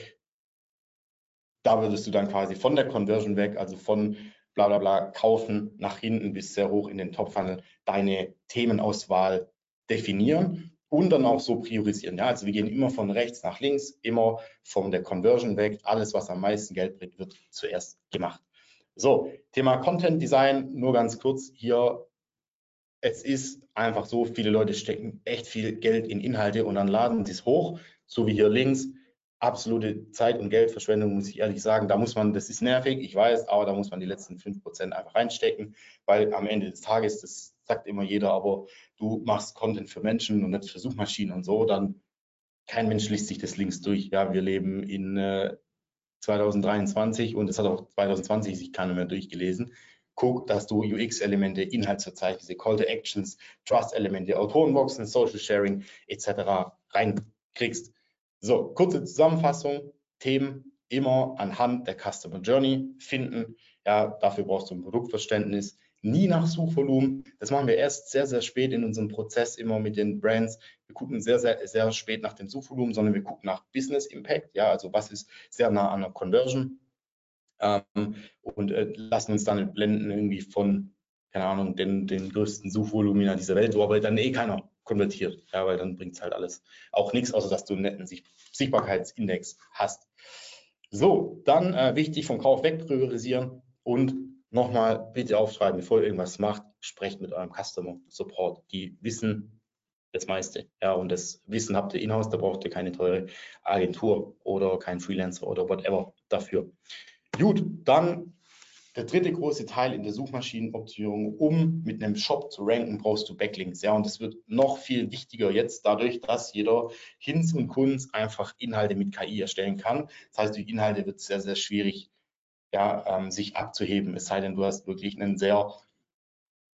Da würdest du dann quasi von der Conversion weg, also von bla bla bla kaufen, nach hinten bis sehr hoch in den Top-Funnel deine Themenauswahl definieren und dann auch so priorisieren. Ja, also wir gehen immer von rechts nach links, immer von der Conversion weg. Alles, was am meisten Geld bringt, wird zuerst gemacht. So, Thema Content Design, nur ganz kurz hier. Es ist einfach so, viele Leute stecken echt viel Geld in Inhalte und dann laden sie es hoch, so wie hier links absolute Zeit- und Geldverschwendung, muss ich ehrlich sagen. Da muss man, das ist nervig, ich weiß, aber da muss man die letzten 5% einfach reinstecken, weil am Ende des Tages, das sagt immer jeder, aber du machst Content für Menschen und nicht für Suchmaschinen und so, dann kein Mensch liest sich das links durch. Ja, wir leben in äh, 2023 und es hat auch 2020 sich keiner mehr durchgelesen. Guck, dass du UX-Elemente, Inhaltsverzeichnisse, Call to Actions, Trust-Elemente, Autorenboxen, Social Sharing etc. reinkriegst. So, kurze Zusammenfassung. Themen immer anhand der Customer Journey finden. Ja, dafür brauchst du ein Produktverständnis. Nie nach Suchvolumen. Das machen wir erst sehr, sehr spät in unserem Prozess immer mit den Brands. Wir gucken sehr, sehr, sehr spät nach dem Suchvolumen, sondern wir gucken nach Business Impact. Ja, also was ist sehr nah an der Conversion. Ähm, und äh, lassen uns dann blenden irgendwie von, keine Ahnung, den, den größten Suchvolumina dieser Welt, wo aber dann eh keiner konvertiert. Ja, weil dann bringt es halt alles auch nichts, außer dass du einen netten Sichtbarkeitsindex hast. So, dann äh, wichtig vom Kauf weg priorisieren und nochmal bitte aufschreiben, bevor ihr irgendwas macht, sprecht mit eurem Customer Support. Die wissen das meiste. Ja, und das Wissen habt ihr in-house, da braucht ihr keine teure Agentur oder keinen Freelancer oder whatever dafür. Gut, dann der dritte große Teil in der Suchmaschinenoptimierung, um mit einem Shop zu ranken, brauchst du Backlinks. Ja, und das wird noch viel wichtiger jetzt dadurch, dass jeder Hinz und Kunz einfach Inhalte mit KI erstellen kann. Das heißt, die Inhalte wird sehr, sehr schwierig, ja, ähm, sich abzuheben. Es sei denn, du hast wirklich einen sehr,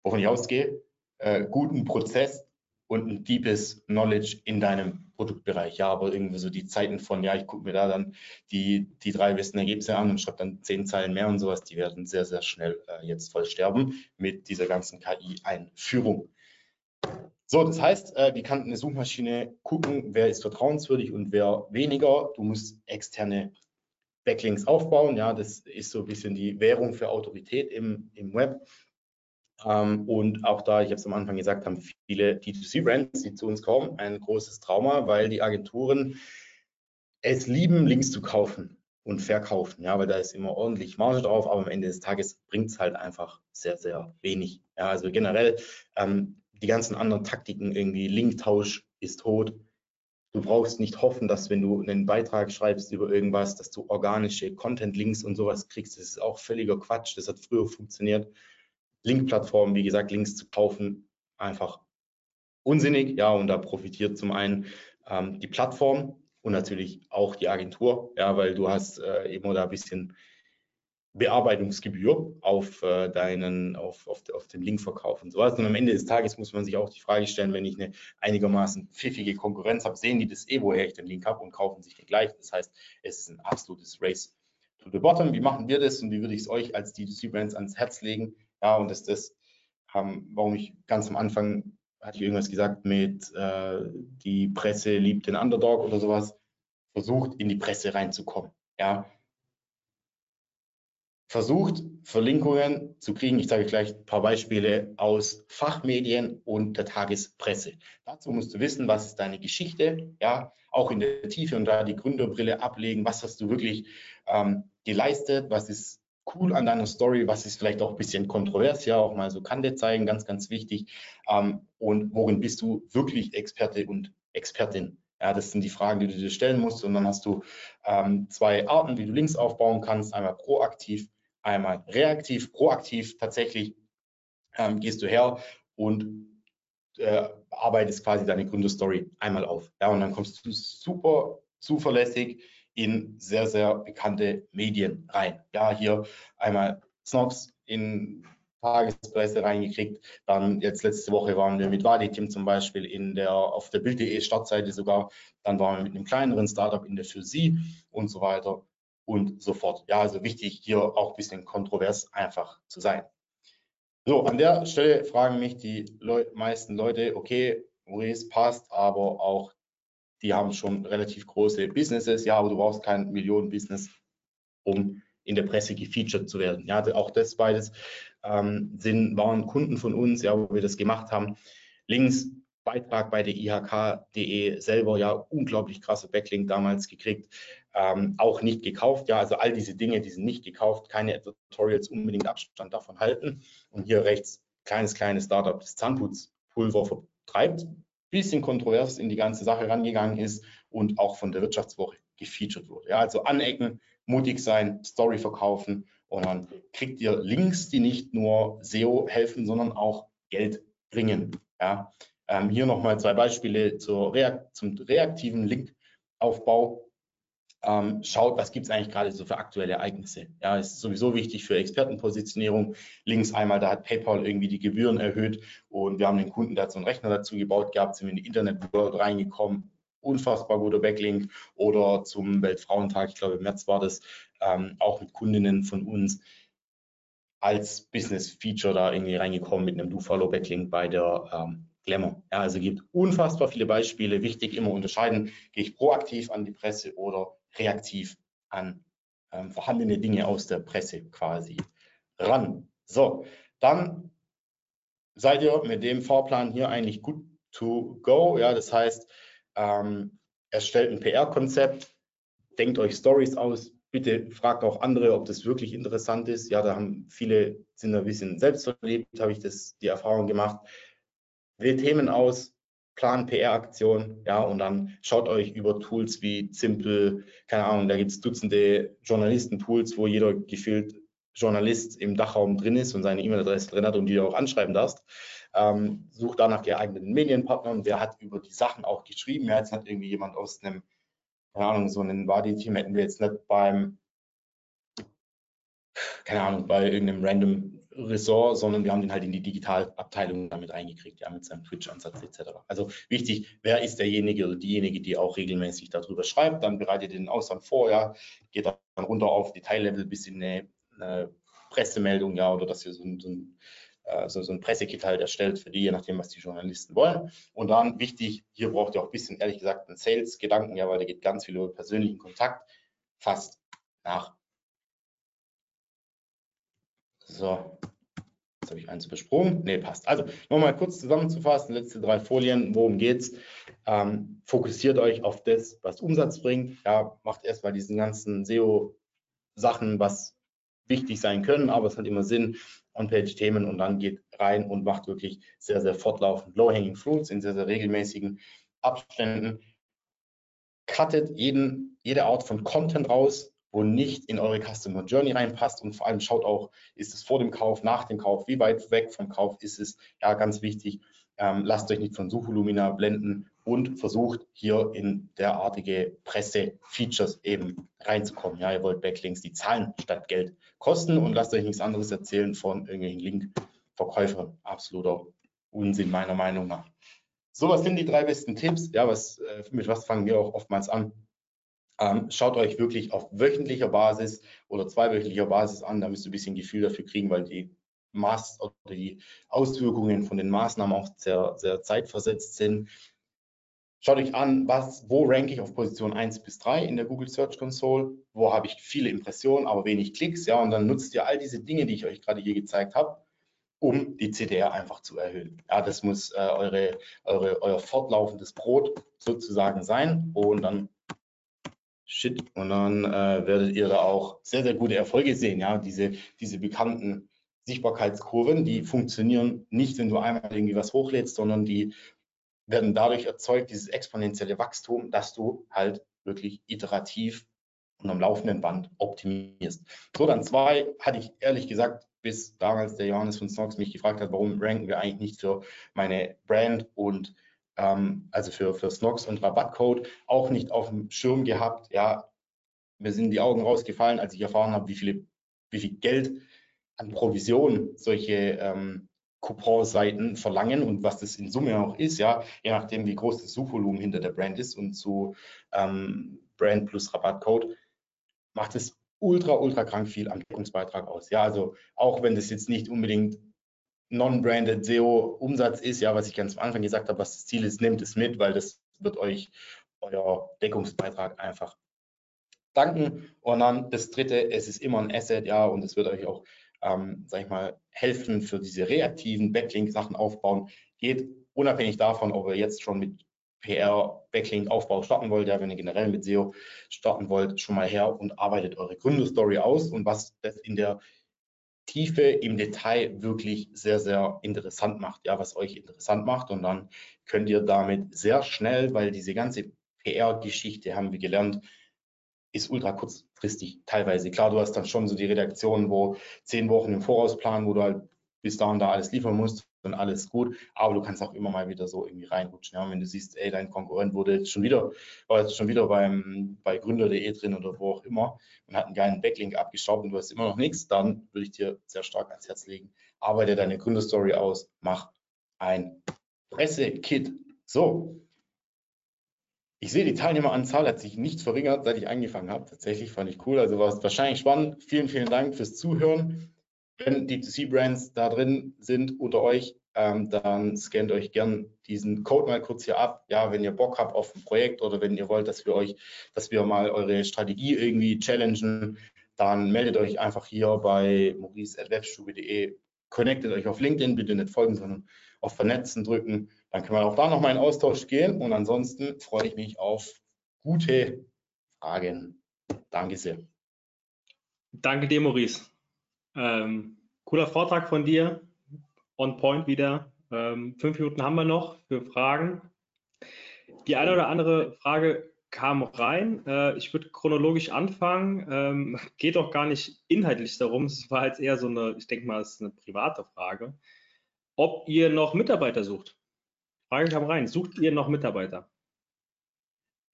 wovon ich ausgehe, äh, guten Prozess und ein deepes Knowledge in deinem Produktbereich. Ja, aber irgendwie so die Zeiten von, ja, ich gucke mir da dann die, die drei besten Ergebnisse an und schreibe dann zehn Zeilen mehr und sowas, die werden sehr, sehr schnell äh, jetzt voll sterben mit dieser ganzen KI-Einführung. So, das heißt, äh, wie kann eine Suchmaschine gucken, wer ist vertrauenswürdig und wer weniger? Du musst externe Backlinks aufbauen. Ja, das ist so ein bisschen die Währung für Autorität im, im Web. Ähm, und auch da, ich habe es am Anfang gesagt, haben viele D2C-Brands, die zu uns kommen, ein großes Trauma, weil die Agenturen es lieben, Links zu kaufen und verkaufen. Ja, weil da ist immer ordentlich Marge drauf, aber am Ende des Tages bringt es halt einfach sehr, sehr wenig. Ja, also generell ähm, die ganzen anderen Taktiken, irgendwie Linktausch ist tot. Du brauchst nicht hoffen, dass wenn du einen Beitrag schreibst über irgendwas, dass du organische Content-Links und sowas kriegst. Das ist auch völliger Quatsch. Das hat früher funktioniert. Link-Plattformen, wie gesagt, Links zu kaufen, einfach unsinnig. Ja, und da profitiert zum einen ähm, die Plattform und natürlich auch die Agentur, ja, weil du hast äh, immer da ein bisschen Bearbeitungsgebühr auf äh, deinen, auf, auf, auf den Linkverkauf und sowas. Und am Ende des Tages muss man sich auch die Frage stellen, wenn ich eine einigermaßen pfiffige Konkurrenz habe, sehen die das eh, woher ich den Link habe und kaufen sich den gleich. Das heißt, es ist ein absolutes Race to the bottom. Wie machen wir das und wie würde ich es euch als D2C-Brands ans Herz legen? Ja, und das ist das, ähm, warum ich ganz am Anfang hatte ich irgendwas gesagt mit äh, die Presse liebt den Underdog oder sowas, versucht in die Presse reinzukommen. Ja, versucht Verlinkungen zu kriegen. Ich sage gleich ein paar Beispiele aus Fachmedien und der Tagespresse. Dazu musst du wissen, was ist deine Geschichte, ja, auch in der Tiefe und da die Gründerbrille ablegen. Was hast du wirklich ähm, geleistet? Was ist cool an deiner Story, was ist vielleicht auch ein bisschen kontrovers, ja, auch mal so Kante zeigen, ganz, ganz wichtig. Ähm, und worin bist du wirklich Experte und Expertin? Ja, das sind die Fragen, die du dir stellen musst. Und dann hast du ähm, zwei Arten, wie du Links aufbauen kannst. Einmal proaktiv, einmal reaktiv. Proaktiv tatsächlich ähm, gehst du her und äh, arbeitest quasi deine Gründerstory einmal auf. Ja, und dann kommst du super zuverlässig in sehr, sehr bekannte Medien rein. Ja, hier einmal Snobs in Tagespresse reingekriegt. Dann jetzt letzte Woche waren wir mit Vaditim zum Beispiel in der, auf der Bild.de Startseite sogar. Dann waren wir mit einem kleineren Startup in der Sie und so weiter und so fort. Ja, also wichtig, hier auch ein bisschen kontrovers einfach zu sein. So, an der Stelle fragen mich die Leu meisten Leute, okay, Maurice passt, aber auch die haben schon relativ große Businesses, ja, aber du brauchst kein Millionen-Business, um in der Presse gefeatured zu werden. Ja, auch das beides ähm, sind, waren Kunden von uns, ja, wo wir das gemacht haben. Links Beitrag bei der IHK.de selber, ja, unglaublich krasse Backlink damals gekriegt, ähm, auch nicht gekauft, ja, also all diese Dinge, die sind nicht gekauft, keine Editorials unbedingt Abstand davon halten. Und hier rechts, kleines, kleines Startup, das Zahnputzpulver vertreibt, bisschen kontrovers in die ganze Sache rangegangen ist und auch von der Wirtschaftswoche gefeatured wurde. Ja, also anecken, mutig sein, Story verkaufen und dann kriegt ihr Links, die nicht nur SEO helfen, sondern auch Geld bringen. Ja, ähm, hier nochmal zwei Beispiele Reakt zum reaktiven Linkaufbau ähm, schaut, was gibt es eigentlich gerade so für aktuelle Ereignisse. Ja, ist sowieso wichtig für Expertenpositionierung. Links einmal, da hat PayPal irgendwie die Gebühren erhöht und wir haben den Kunden, so einen Rechner dazu gebaut gehabt, sind in die Internet World reingekommen. Unfassbar guter Backlink oder zum Weltfrauentag, ich glaube im März war das, ähm, auch mit Kundinnen von uns als Business Feature da irgendwie reingekommen mit einem Do-Follow-Backlink bei der ähm, Glamour. Ja, also gibt unfassbar viele Beispiele. Wichtig immer unterscheiden, gehe ich proaktiv an die Presse oder reaktiv an ähm, vorhandene Dinge aus der Presse quasi ran. So, dann seid ihr mit dem Fahrplan hier eigentlich good to go. Ja, das heißt, ähm, erstellt ein PR-Konzept, denkt euch Stories aus. Bitte fragt auch andere, ob das wirklich interessant ist. Ja, da haben viele sind ein bisschen selbst verliebt, habe ich das die Erfahrung gemacht. Wählt Themen aus, Plan PR-Aktion, ja, und dann schaut euch über Tools wie Simple, keine Ahnung, da gibt es Dutzende Journalisten-Tools, wo jeder gefühlt Journalist im Dachraum drin ist und seine E-Mail-Adresse drin hat und die du auch anschreiben darfst. Ähm, such danach geeigneten Medienpartnern. Wer hat über die Sachen auch geschrieben? Ja, jetzt hat irgendwie jemand aus einem, keine Ahnung, so einen Wadi-Team hätten wir jetzt nicht beim, keine Ahnung, bei irgendeinem random Ressort, sondern wir haben den halt in die Digitalabteilung damit eingekriegt, ja, mit seinem Twitch-Ansatz etc. Also wichtig, wer ist derjenige oder diejenige, die auch regelmäßig darüber schreibt, dann bereitet den Ausland vor, ja, geht dann runter auf Detaillevel bis in eine, eine Pressemeldung, ja, oder dass ihr so ein, so ein äh, so, so ein Pressekit halt erstellt für die, je nachdem, was die Journalisten wollen. Und dann wichtig, hier braucht ihr auch ein bisschen, ehrlich gesagt, einen Sales-Gedanken, ja, weil da geht ganz viel über persönlichen Kontakt. Fast nach so, jetzt habe ich eins übersprungen. Ne, passt. Also nochmal kurz zusammenzufassen, letzte drei Folien, worum geht's? Ähm, fokussiert euch auf das, was Umsatz bringt. Ja, macht erstmal diesen ganzen SEO-Sachen, was wichtig sein können, aber es hat immer Sinn, On-Page-Themen und dann geht rein und macht wirklich sehr, sehr fortlaufend Low-Hanging Fruits in sehr, sehr regelmäßigen Abständen. Cuttet jeden, jede Art von Content raus, wo nicht in eure Customer Journey reinpasst und vor allem schaut auch, ist es vor dem Kauf, nach dem Kauf, wie weit weg vom Kauf ist es, ja, ganz wichtig. Ähm, lasst euch nicht von Suchvolumina blenden und versucht hier in derartige Presse-Features eben reinzukommen. Ja, ihr wollt Backlinks, die zahlen statt Geld kosten und lasst euch nichts anderes erzählen von irgendwelchen Link-Verkäufern. Absoluter Unsinn meiner Meinung nach. So, was sind die drei besten Tipps? Ja, was, äh, mit was fangen wir auch oftmals an? Ähm, schaut euch wirklich auf wöchentlicher Basis oder zweiwöchentlicher Basis an. Da müsst ihr ein bisschen Gefühl dafür kriegen, weil die Maß oder die Auswirkungen von den Maßnahmen auch sehr, sehr zeitversetzt sind. Schaut euch an, was, wo ranke ich auf Position 1 bis 3 in der Google Search Console, wo habe ich viele Impressionen, aber wenig Klicks, ja, und dann nutzt ihr all diese Dinge, die ich euch gerade hier gezeigt habe, um die CDR einfach zu erhöhen. Ja, das muss äh, eure, eure, euer fortlaufendes Brot sozusagen sein und dann shit. Und dann äh, werdet ihr da auch sehr, sehr gute Erfolge sehen. Ja, diese, diese bekannten Sichtbarkeitskurven, die funktionieren nicht, wenn du einmal irgendwie was hochlädst, sondern die werden dadurch erzeugt, dieses exponentielle Wachstum, dass du halt wirklich iterativ und am laufenden Band optimierst. So, dann zwei hatte ich ehrlich gesagt, bis damals der Johannes von Snox mich gefragt hat, warum ranken wir eigentlich nicht für meine Brand und ähm, also für, für Snox und Rabattcode, auch nicht auf dem Schirm gehabt. Ja, mir sind die Augen rausgefallen, als ich erfahren habe, wie, viele, wie viel Geld an Provision solche ähm, Coupon-Seiten verlangen und was das in Summe auch ist, ja, je nachdem, wie groß das Suchvolumen hinter der Brand ist und zu ähm, Brand plus Rabattcode, macht es ultra, ultra krank viel am Deckungsbeitrag aus. Ja, also auch wenn das jetzt nicht unbedingt Non-Branded SEO-Umsatz ist, ja, was ich ganz am Anfang gesagt habe, was das Ziel ist, nehmt es mit, weil das wird euch euer Deckungsbeitrag einfach danken. Und dann das dritte, es ist immer ein Asset, ja, und es wird euch auch, ähm, sag ich mal, helfen für diese reaktiven Backlink-Sachen aufbauen. Geht unabhängig davon, ob ihr jetzt schon mit PR-Backlink-Aufbau starten wollt, ja, wenn ihr generell mit SEO starten wollt, schon mal her und arbeitet eure Gründerstory aus und was das in der Tiefe im Detail wirklich sehr, sehr interessant macht, ja, was euch interessant macht. Und dann könnt ihr damit sehr schnell, weil diese ganze PR-Geschichte, haben wir gelernt, ist ultra kurzfristig teilweise. Klar, du hast dann schon so die Redaktion, wo zehn Wochen im Voraus planen, wo du halt bis dahin da alles liefern musst und alles gut. Aber du kannst auch immer mal wieder so irgendwie reinrutschen. Ja? wenn du siehst, ey, dein Konkurrent wurde jetzt schon wieder, war jetzt schon wieder beim, bei gründer.de drin oder wo auch immer und hat einen geilen Backlink abgeschraubt und du hast immer noch nichts, dann würde ich dir sehr stark ans Herz legen. Arbeite deine Gründerstory aus, mach ein Pressekit. So. Ich sehe, die Teilnehmeranzahl hat sich nicht verringert, seit ich angefangen habe. Tatsächlich fand ich cool. Also war es wahrscheinlich spannend. Vielen, vielen Dank fürs Zuhören. Wenn D2C-Brands da drin sind unter euch, ähm, dann scannt euch gern diesen Code mal kurz hier ab. Ja, wenn ihr Bock habt auf ein Projekt oder wenn ihr wollt, dass wir euch, dass wir mal eure Strategie irgendwie challengen, dann meldet euch einfach hier bei maurice.webstube.de. Connectet euch auf LinkedIn, bitte nicht folgen, sondern auf Vernetzen drücken. Dann können wir auch da nochmal in Austausch gehen. Und ansonsten freue ich mich auf gute Fragen. Danke sehr. Danke dir, Maurice. Ähm, cooler Vortrag von dir. On point wieder. Ähm, fünf Minuten haben wir noch für Fragen. Die eine oder andere Frage kam rein. Äh, ich würde chronologisch anfangen. Ähm, geht auch gar nicht inhaltlich darum. Es war jetzt eher so eine, ich denke mal, es ist eine private Frage. Ob ihr noch Mitarbeiter sucht? Frage kam rein. Sucht ihr noch Mitarbeiter?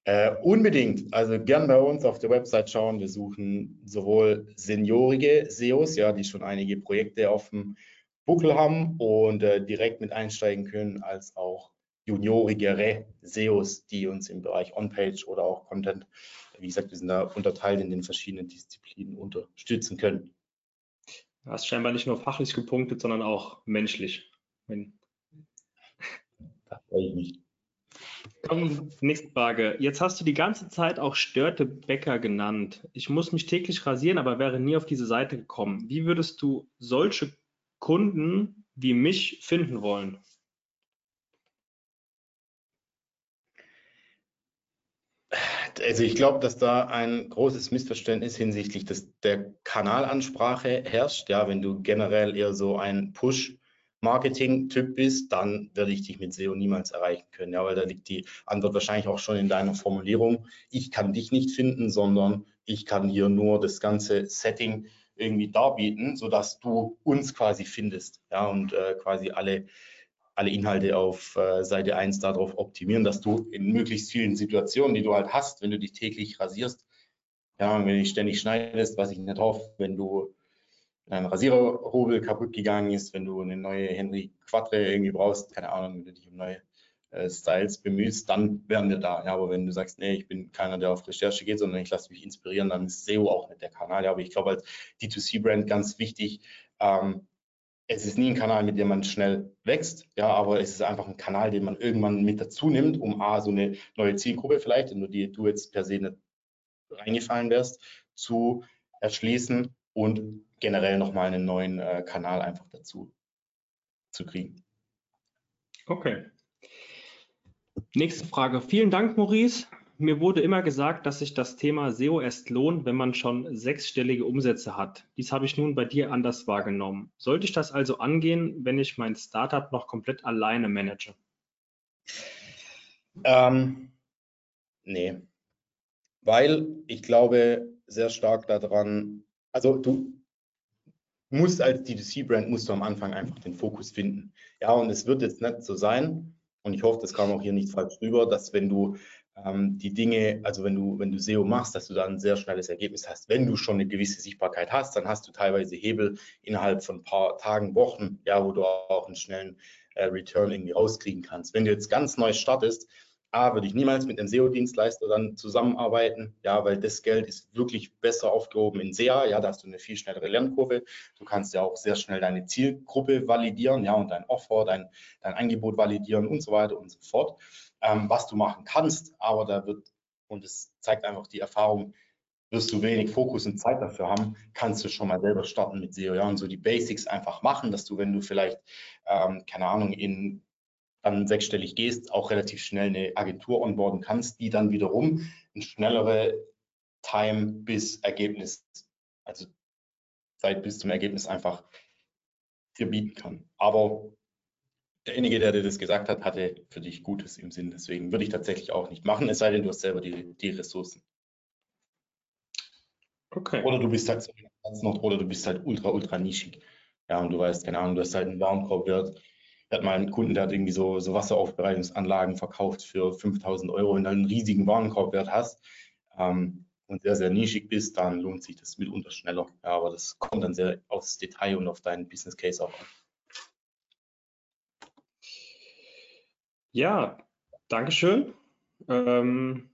Äh, unbedingt. Also gern bei uns auf der Website schauen. Wir suchen sowohl seniorige SEOs, ja, die schon einige Projekte auf dem Buckel haben und äh, direkt mit einsteigen können, als auch juniorigere SEOs, die uns im Bereich On-Page oder auch Content, wie gesagt, wir sind da unterteilt in den verschiedenen Disziplinen unterstützen können. Du hast scheinbar nicht nur fachlich gepunktet, sondern auch menschlich. Wenn... Da freue ich mich. Komm, nächste Frage. Jetzt hast du die ganze Zeit auch Störtebäcker genannt. Ich muss mich täglich rasieren, aber wäre nie auf diese Seite gekommen. Wie würdest du solche Kunden wie mich finden wollen? Also ich glaube, dass da ein großes Missverständnis hinsichtlich des, der Kanalansprache herrscht. Ja, wenn du generell eher so ein Push-Marketing-Typ bist, dann werde ich dich mit SEO niemals erreichen können. Ja, weil da liegt die Antwort wahrscheinlich auch schon in deiner Formulierung. Ich kann dich nicht finden, sondern ich kann hier nur das ganze Setting irgendwie darbieten, sodass du uns quasi findest. Ja, und äh, quasi alle alle Inhalte auf äh, Seite 1 darauf optimieren, dass du in möglichst vielen Situationen, die du halt hast, wenn du dich täglich rasierst, ja, wenn du dich ständig schneidest, was ich nicht hoffe, wenn du dein Rasiererhobel kaputt gegangen ist, wenn du eine neue Henry Quattro irgendwie brauchst, keine Ahnung, wenn du dich um neue äh, Styles bemühst, dann wären wir da. Ja, aber wenn du sagst, nee, ich bin keiner, der auf Recherche geht, sondern ich lasse mich inspirieren, dann ist SEO auch nicht der Kanal. Ja, aber ich glaube, als D2C-Brand ganz wichtig, ähm, es ist nie ein Kanal, mit dem man schnell wächst, ja, aber es ist einfach ein Kanal, den man irgendwann mit dazu nimmt, um A, so eine neue Zielgruppe vielleicht, in die du jetzt per se nicht reingefallen wärst, zu erschließen und generell nochmal einen neuen äh, Kanal einfach dazu zu kriegen. Okay. Nächste Frage. Vielen Dank, Maurice. Mir wurde immer gesagt, dass sich das Thema SEO erst lohnt, wenn man schon sechsstellige Umsätze hat. Dies habe ich nun bei dir anders wahrgenommen. Sollte ich das also angehen, wenn ich mein Startup noch komplett alleine manage? Ähm, nee. Weil ich glaube sehr stark daran, also du musst als D2C-Brand musst du am Anfang einfach den Fokus finden. Ja, und es wird jetzt nicht so sein, und ich hoffe, das kam auch hier nicht falsch rüber, dass wenn du ähm, die Dinge, also wenn du, wenn du SEO machst, dass du da ein sehr schnelles Ergebnis hast. Wenn du schon eine gewisse Sichtbarkeit hast, dann hast du teilweise Hebel innerhalb von ein paar Tagen, Wochen, ja, wo du auch einen schnellen äh, Return irgendwie rauskriegen kannst. Wenn du jetzt ganz neu startest, A, würde ich niemals mit einem SEO-Dienstleister dann zusammenarbeiten, ja, weil das Geld ist wirklich besser aufgehoben in SEA, ja, da hast du eine viel schnellere Lernkurve. Du kannst ja auch sehr schnell deine Zielgruppe validieren, ja, und dein Offer, dein, dein Angebot validieren und so weiter und so fort. Ähm, was du machen kannst, aber da wird, und es zeigt einfach die Erfahrung, wirst du wenig Fokus und Zeit dafür haben, kannst du schon mal selber starten mit SEO, ja, und so die Basics einfach machen, dass du, wenn du vielleicht, ähm, keine Ahnung, in dann sechsstellig gehst, auch relativ schnell eine Agentur onboarden kannst, die dann wiederum eine schnellere Time bis Ergebnis, also Zeit bis zum Ergebnis einfach dir bieten kann. Aber derjenige, der dir das gesagt hat, hatte für dich Gutes im Sinn. Deswegen würde ich tatsächlich auch nicht machen, es sei denn, du hast selber die, die Ressourcen. Okay. Oder du bist halt noch, oder du bist halt ultra, ultra nischig. Ja, und du weißt, keine Ahnung, du hast halt einen Warenkorbwert. Hatte mal einen Kunden, der hat irgendwie so, so Wasseraufbereitungsanlagen verkauft für 5000 Euro. Wenn du einen riesigen Warenkorbwert hast ähm, und sehr, sehr nischig bist, dann lohnt sich das mitunter schneller. Ja, aber das kommt dann sehr aufs Detail und auf deinen Business Case auch an. Ja, Dankeschön. Ähm,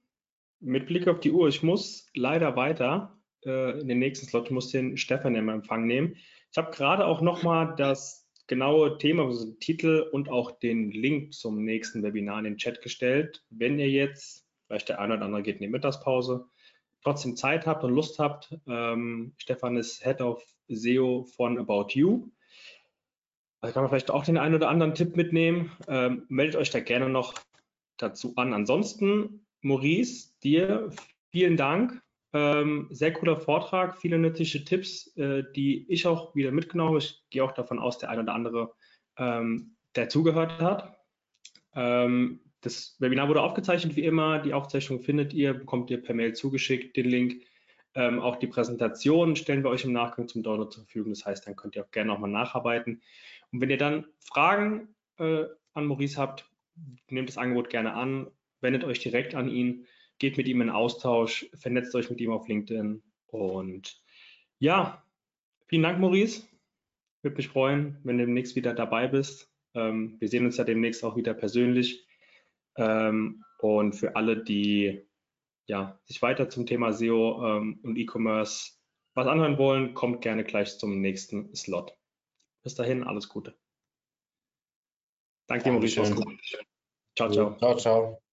mit Blick auf die Uhr, ich muss leider weiter äh, in den nächsten Slot, ich muss den Stefan im Empfang nehmen. Ich habe gerade auch nochmal das genaue Thema, also den Titel und auch den Link zum nächsten Webinar in den Chat gestellt. Wenn ihr jetzt, vielleicht der eine oder andere geht in die Mittagspause, trotzdem Zeit habt und Lust habt, ähm, Stefan ist Head of SEO von About You. Da kann man vielleicht auch den einen oder anderen Tipp mitnehmen. Ähm, meldet euch da gerne noch dazu an. Ansonsten, Maurice, dir vielen Dank. Ähm, sehr cooler Vortrag, viele nützliche Tipps, äh, die ich auch wieder mitgenommen habe. Ich gehe auch davon aus, der ein oder andere, ähm, der zugehört hat. Ähm, das Webinar wurde aufgezeichnet, wie immer. Die Aufzeichnung findet ihr, bekommt ihr per Mail zugeschickt, den Link. Ähm, auch die Präsentation stellen wir euch im Nachgang zum Download zur Verfügung. Das heißt, dann könnt ihr auch gerne nochmal nacharbeiten. Und wenn ihr dann Fragen äh, an Maurice habt, nehmt das Angebot gerne an, wendet euch direkt an ihn, geht mit ihm in Austausch, vernetzt euch mit ihm auf LinkedIn. Und ja, vielen Dank, Maurice. Würde mich freuen, wenn du demnächst wieder dabei bist. Ähm, wir sehen uns ja demnächst auch wieder persönlich. Ähm, und für alle, die ja, sich weiter zum Thema SEO ähm, und E-Commerce was anhören wollen, kommt gerne gleich zum nächsten Slot. Bis dahin, alles Gute. Danke, Maurice. Ciao, ciao. Ciao, ciao.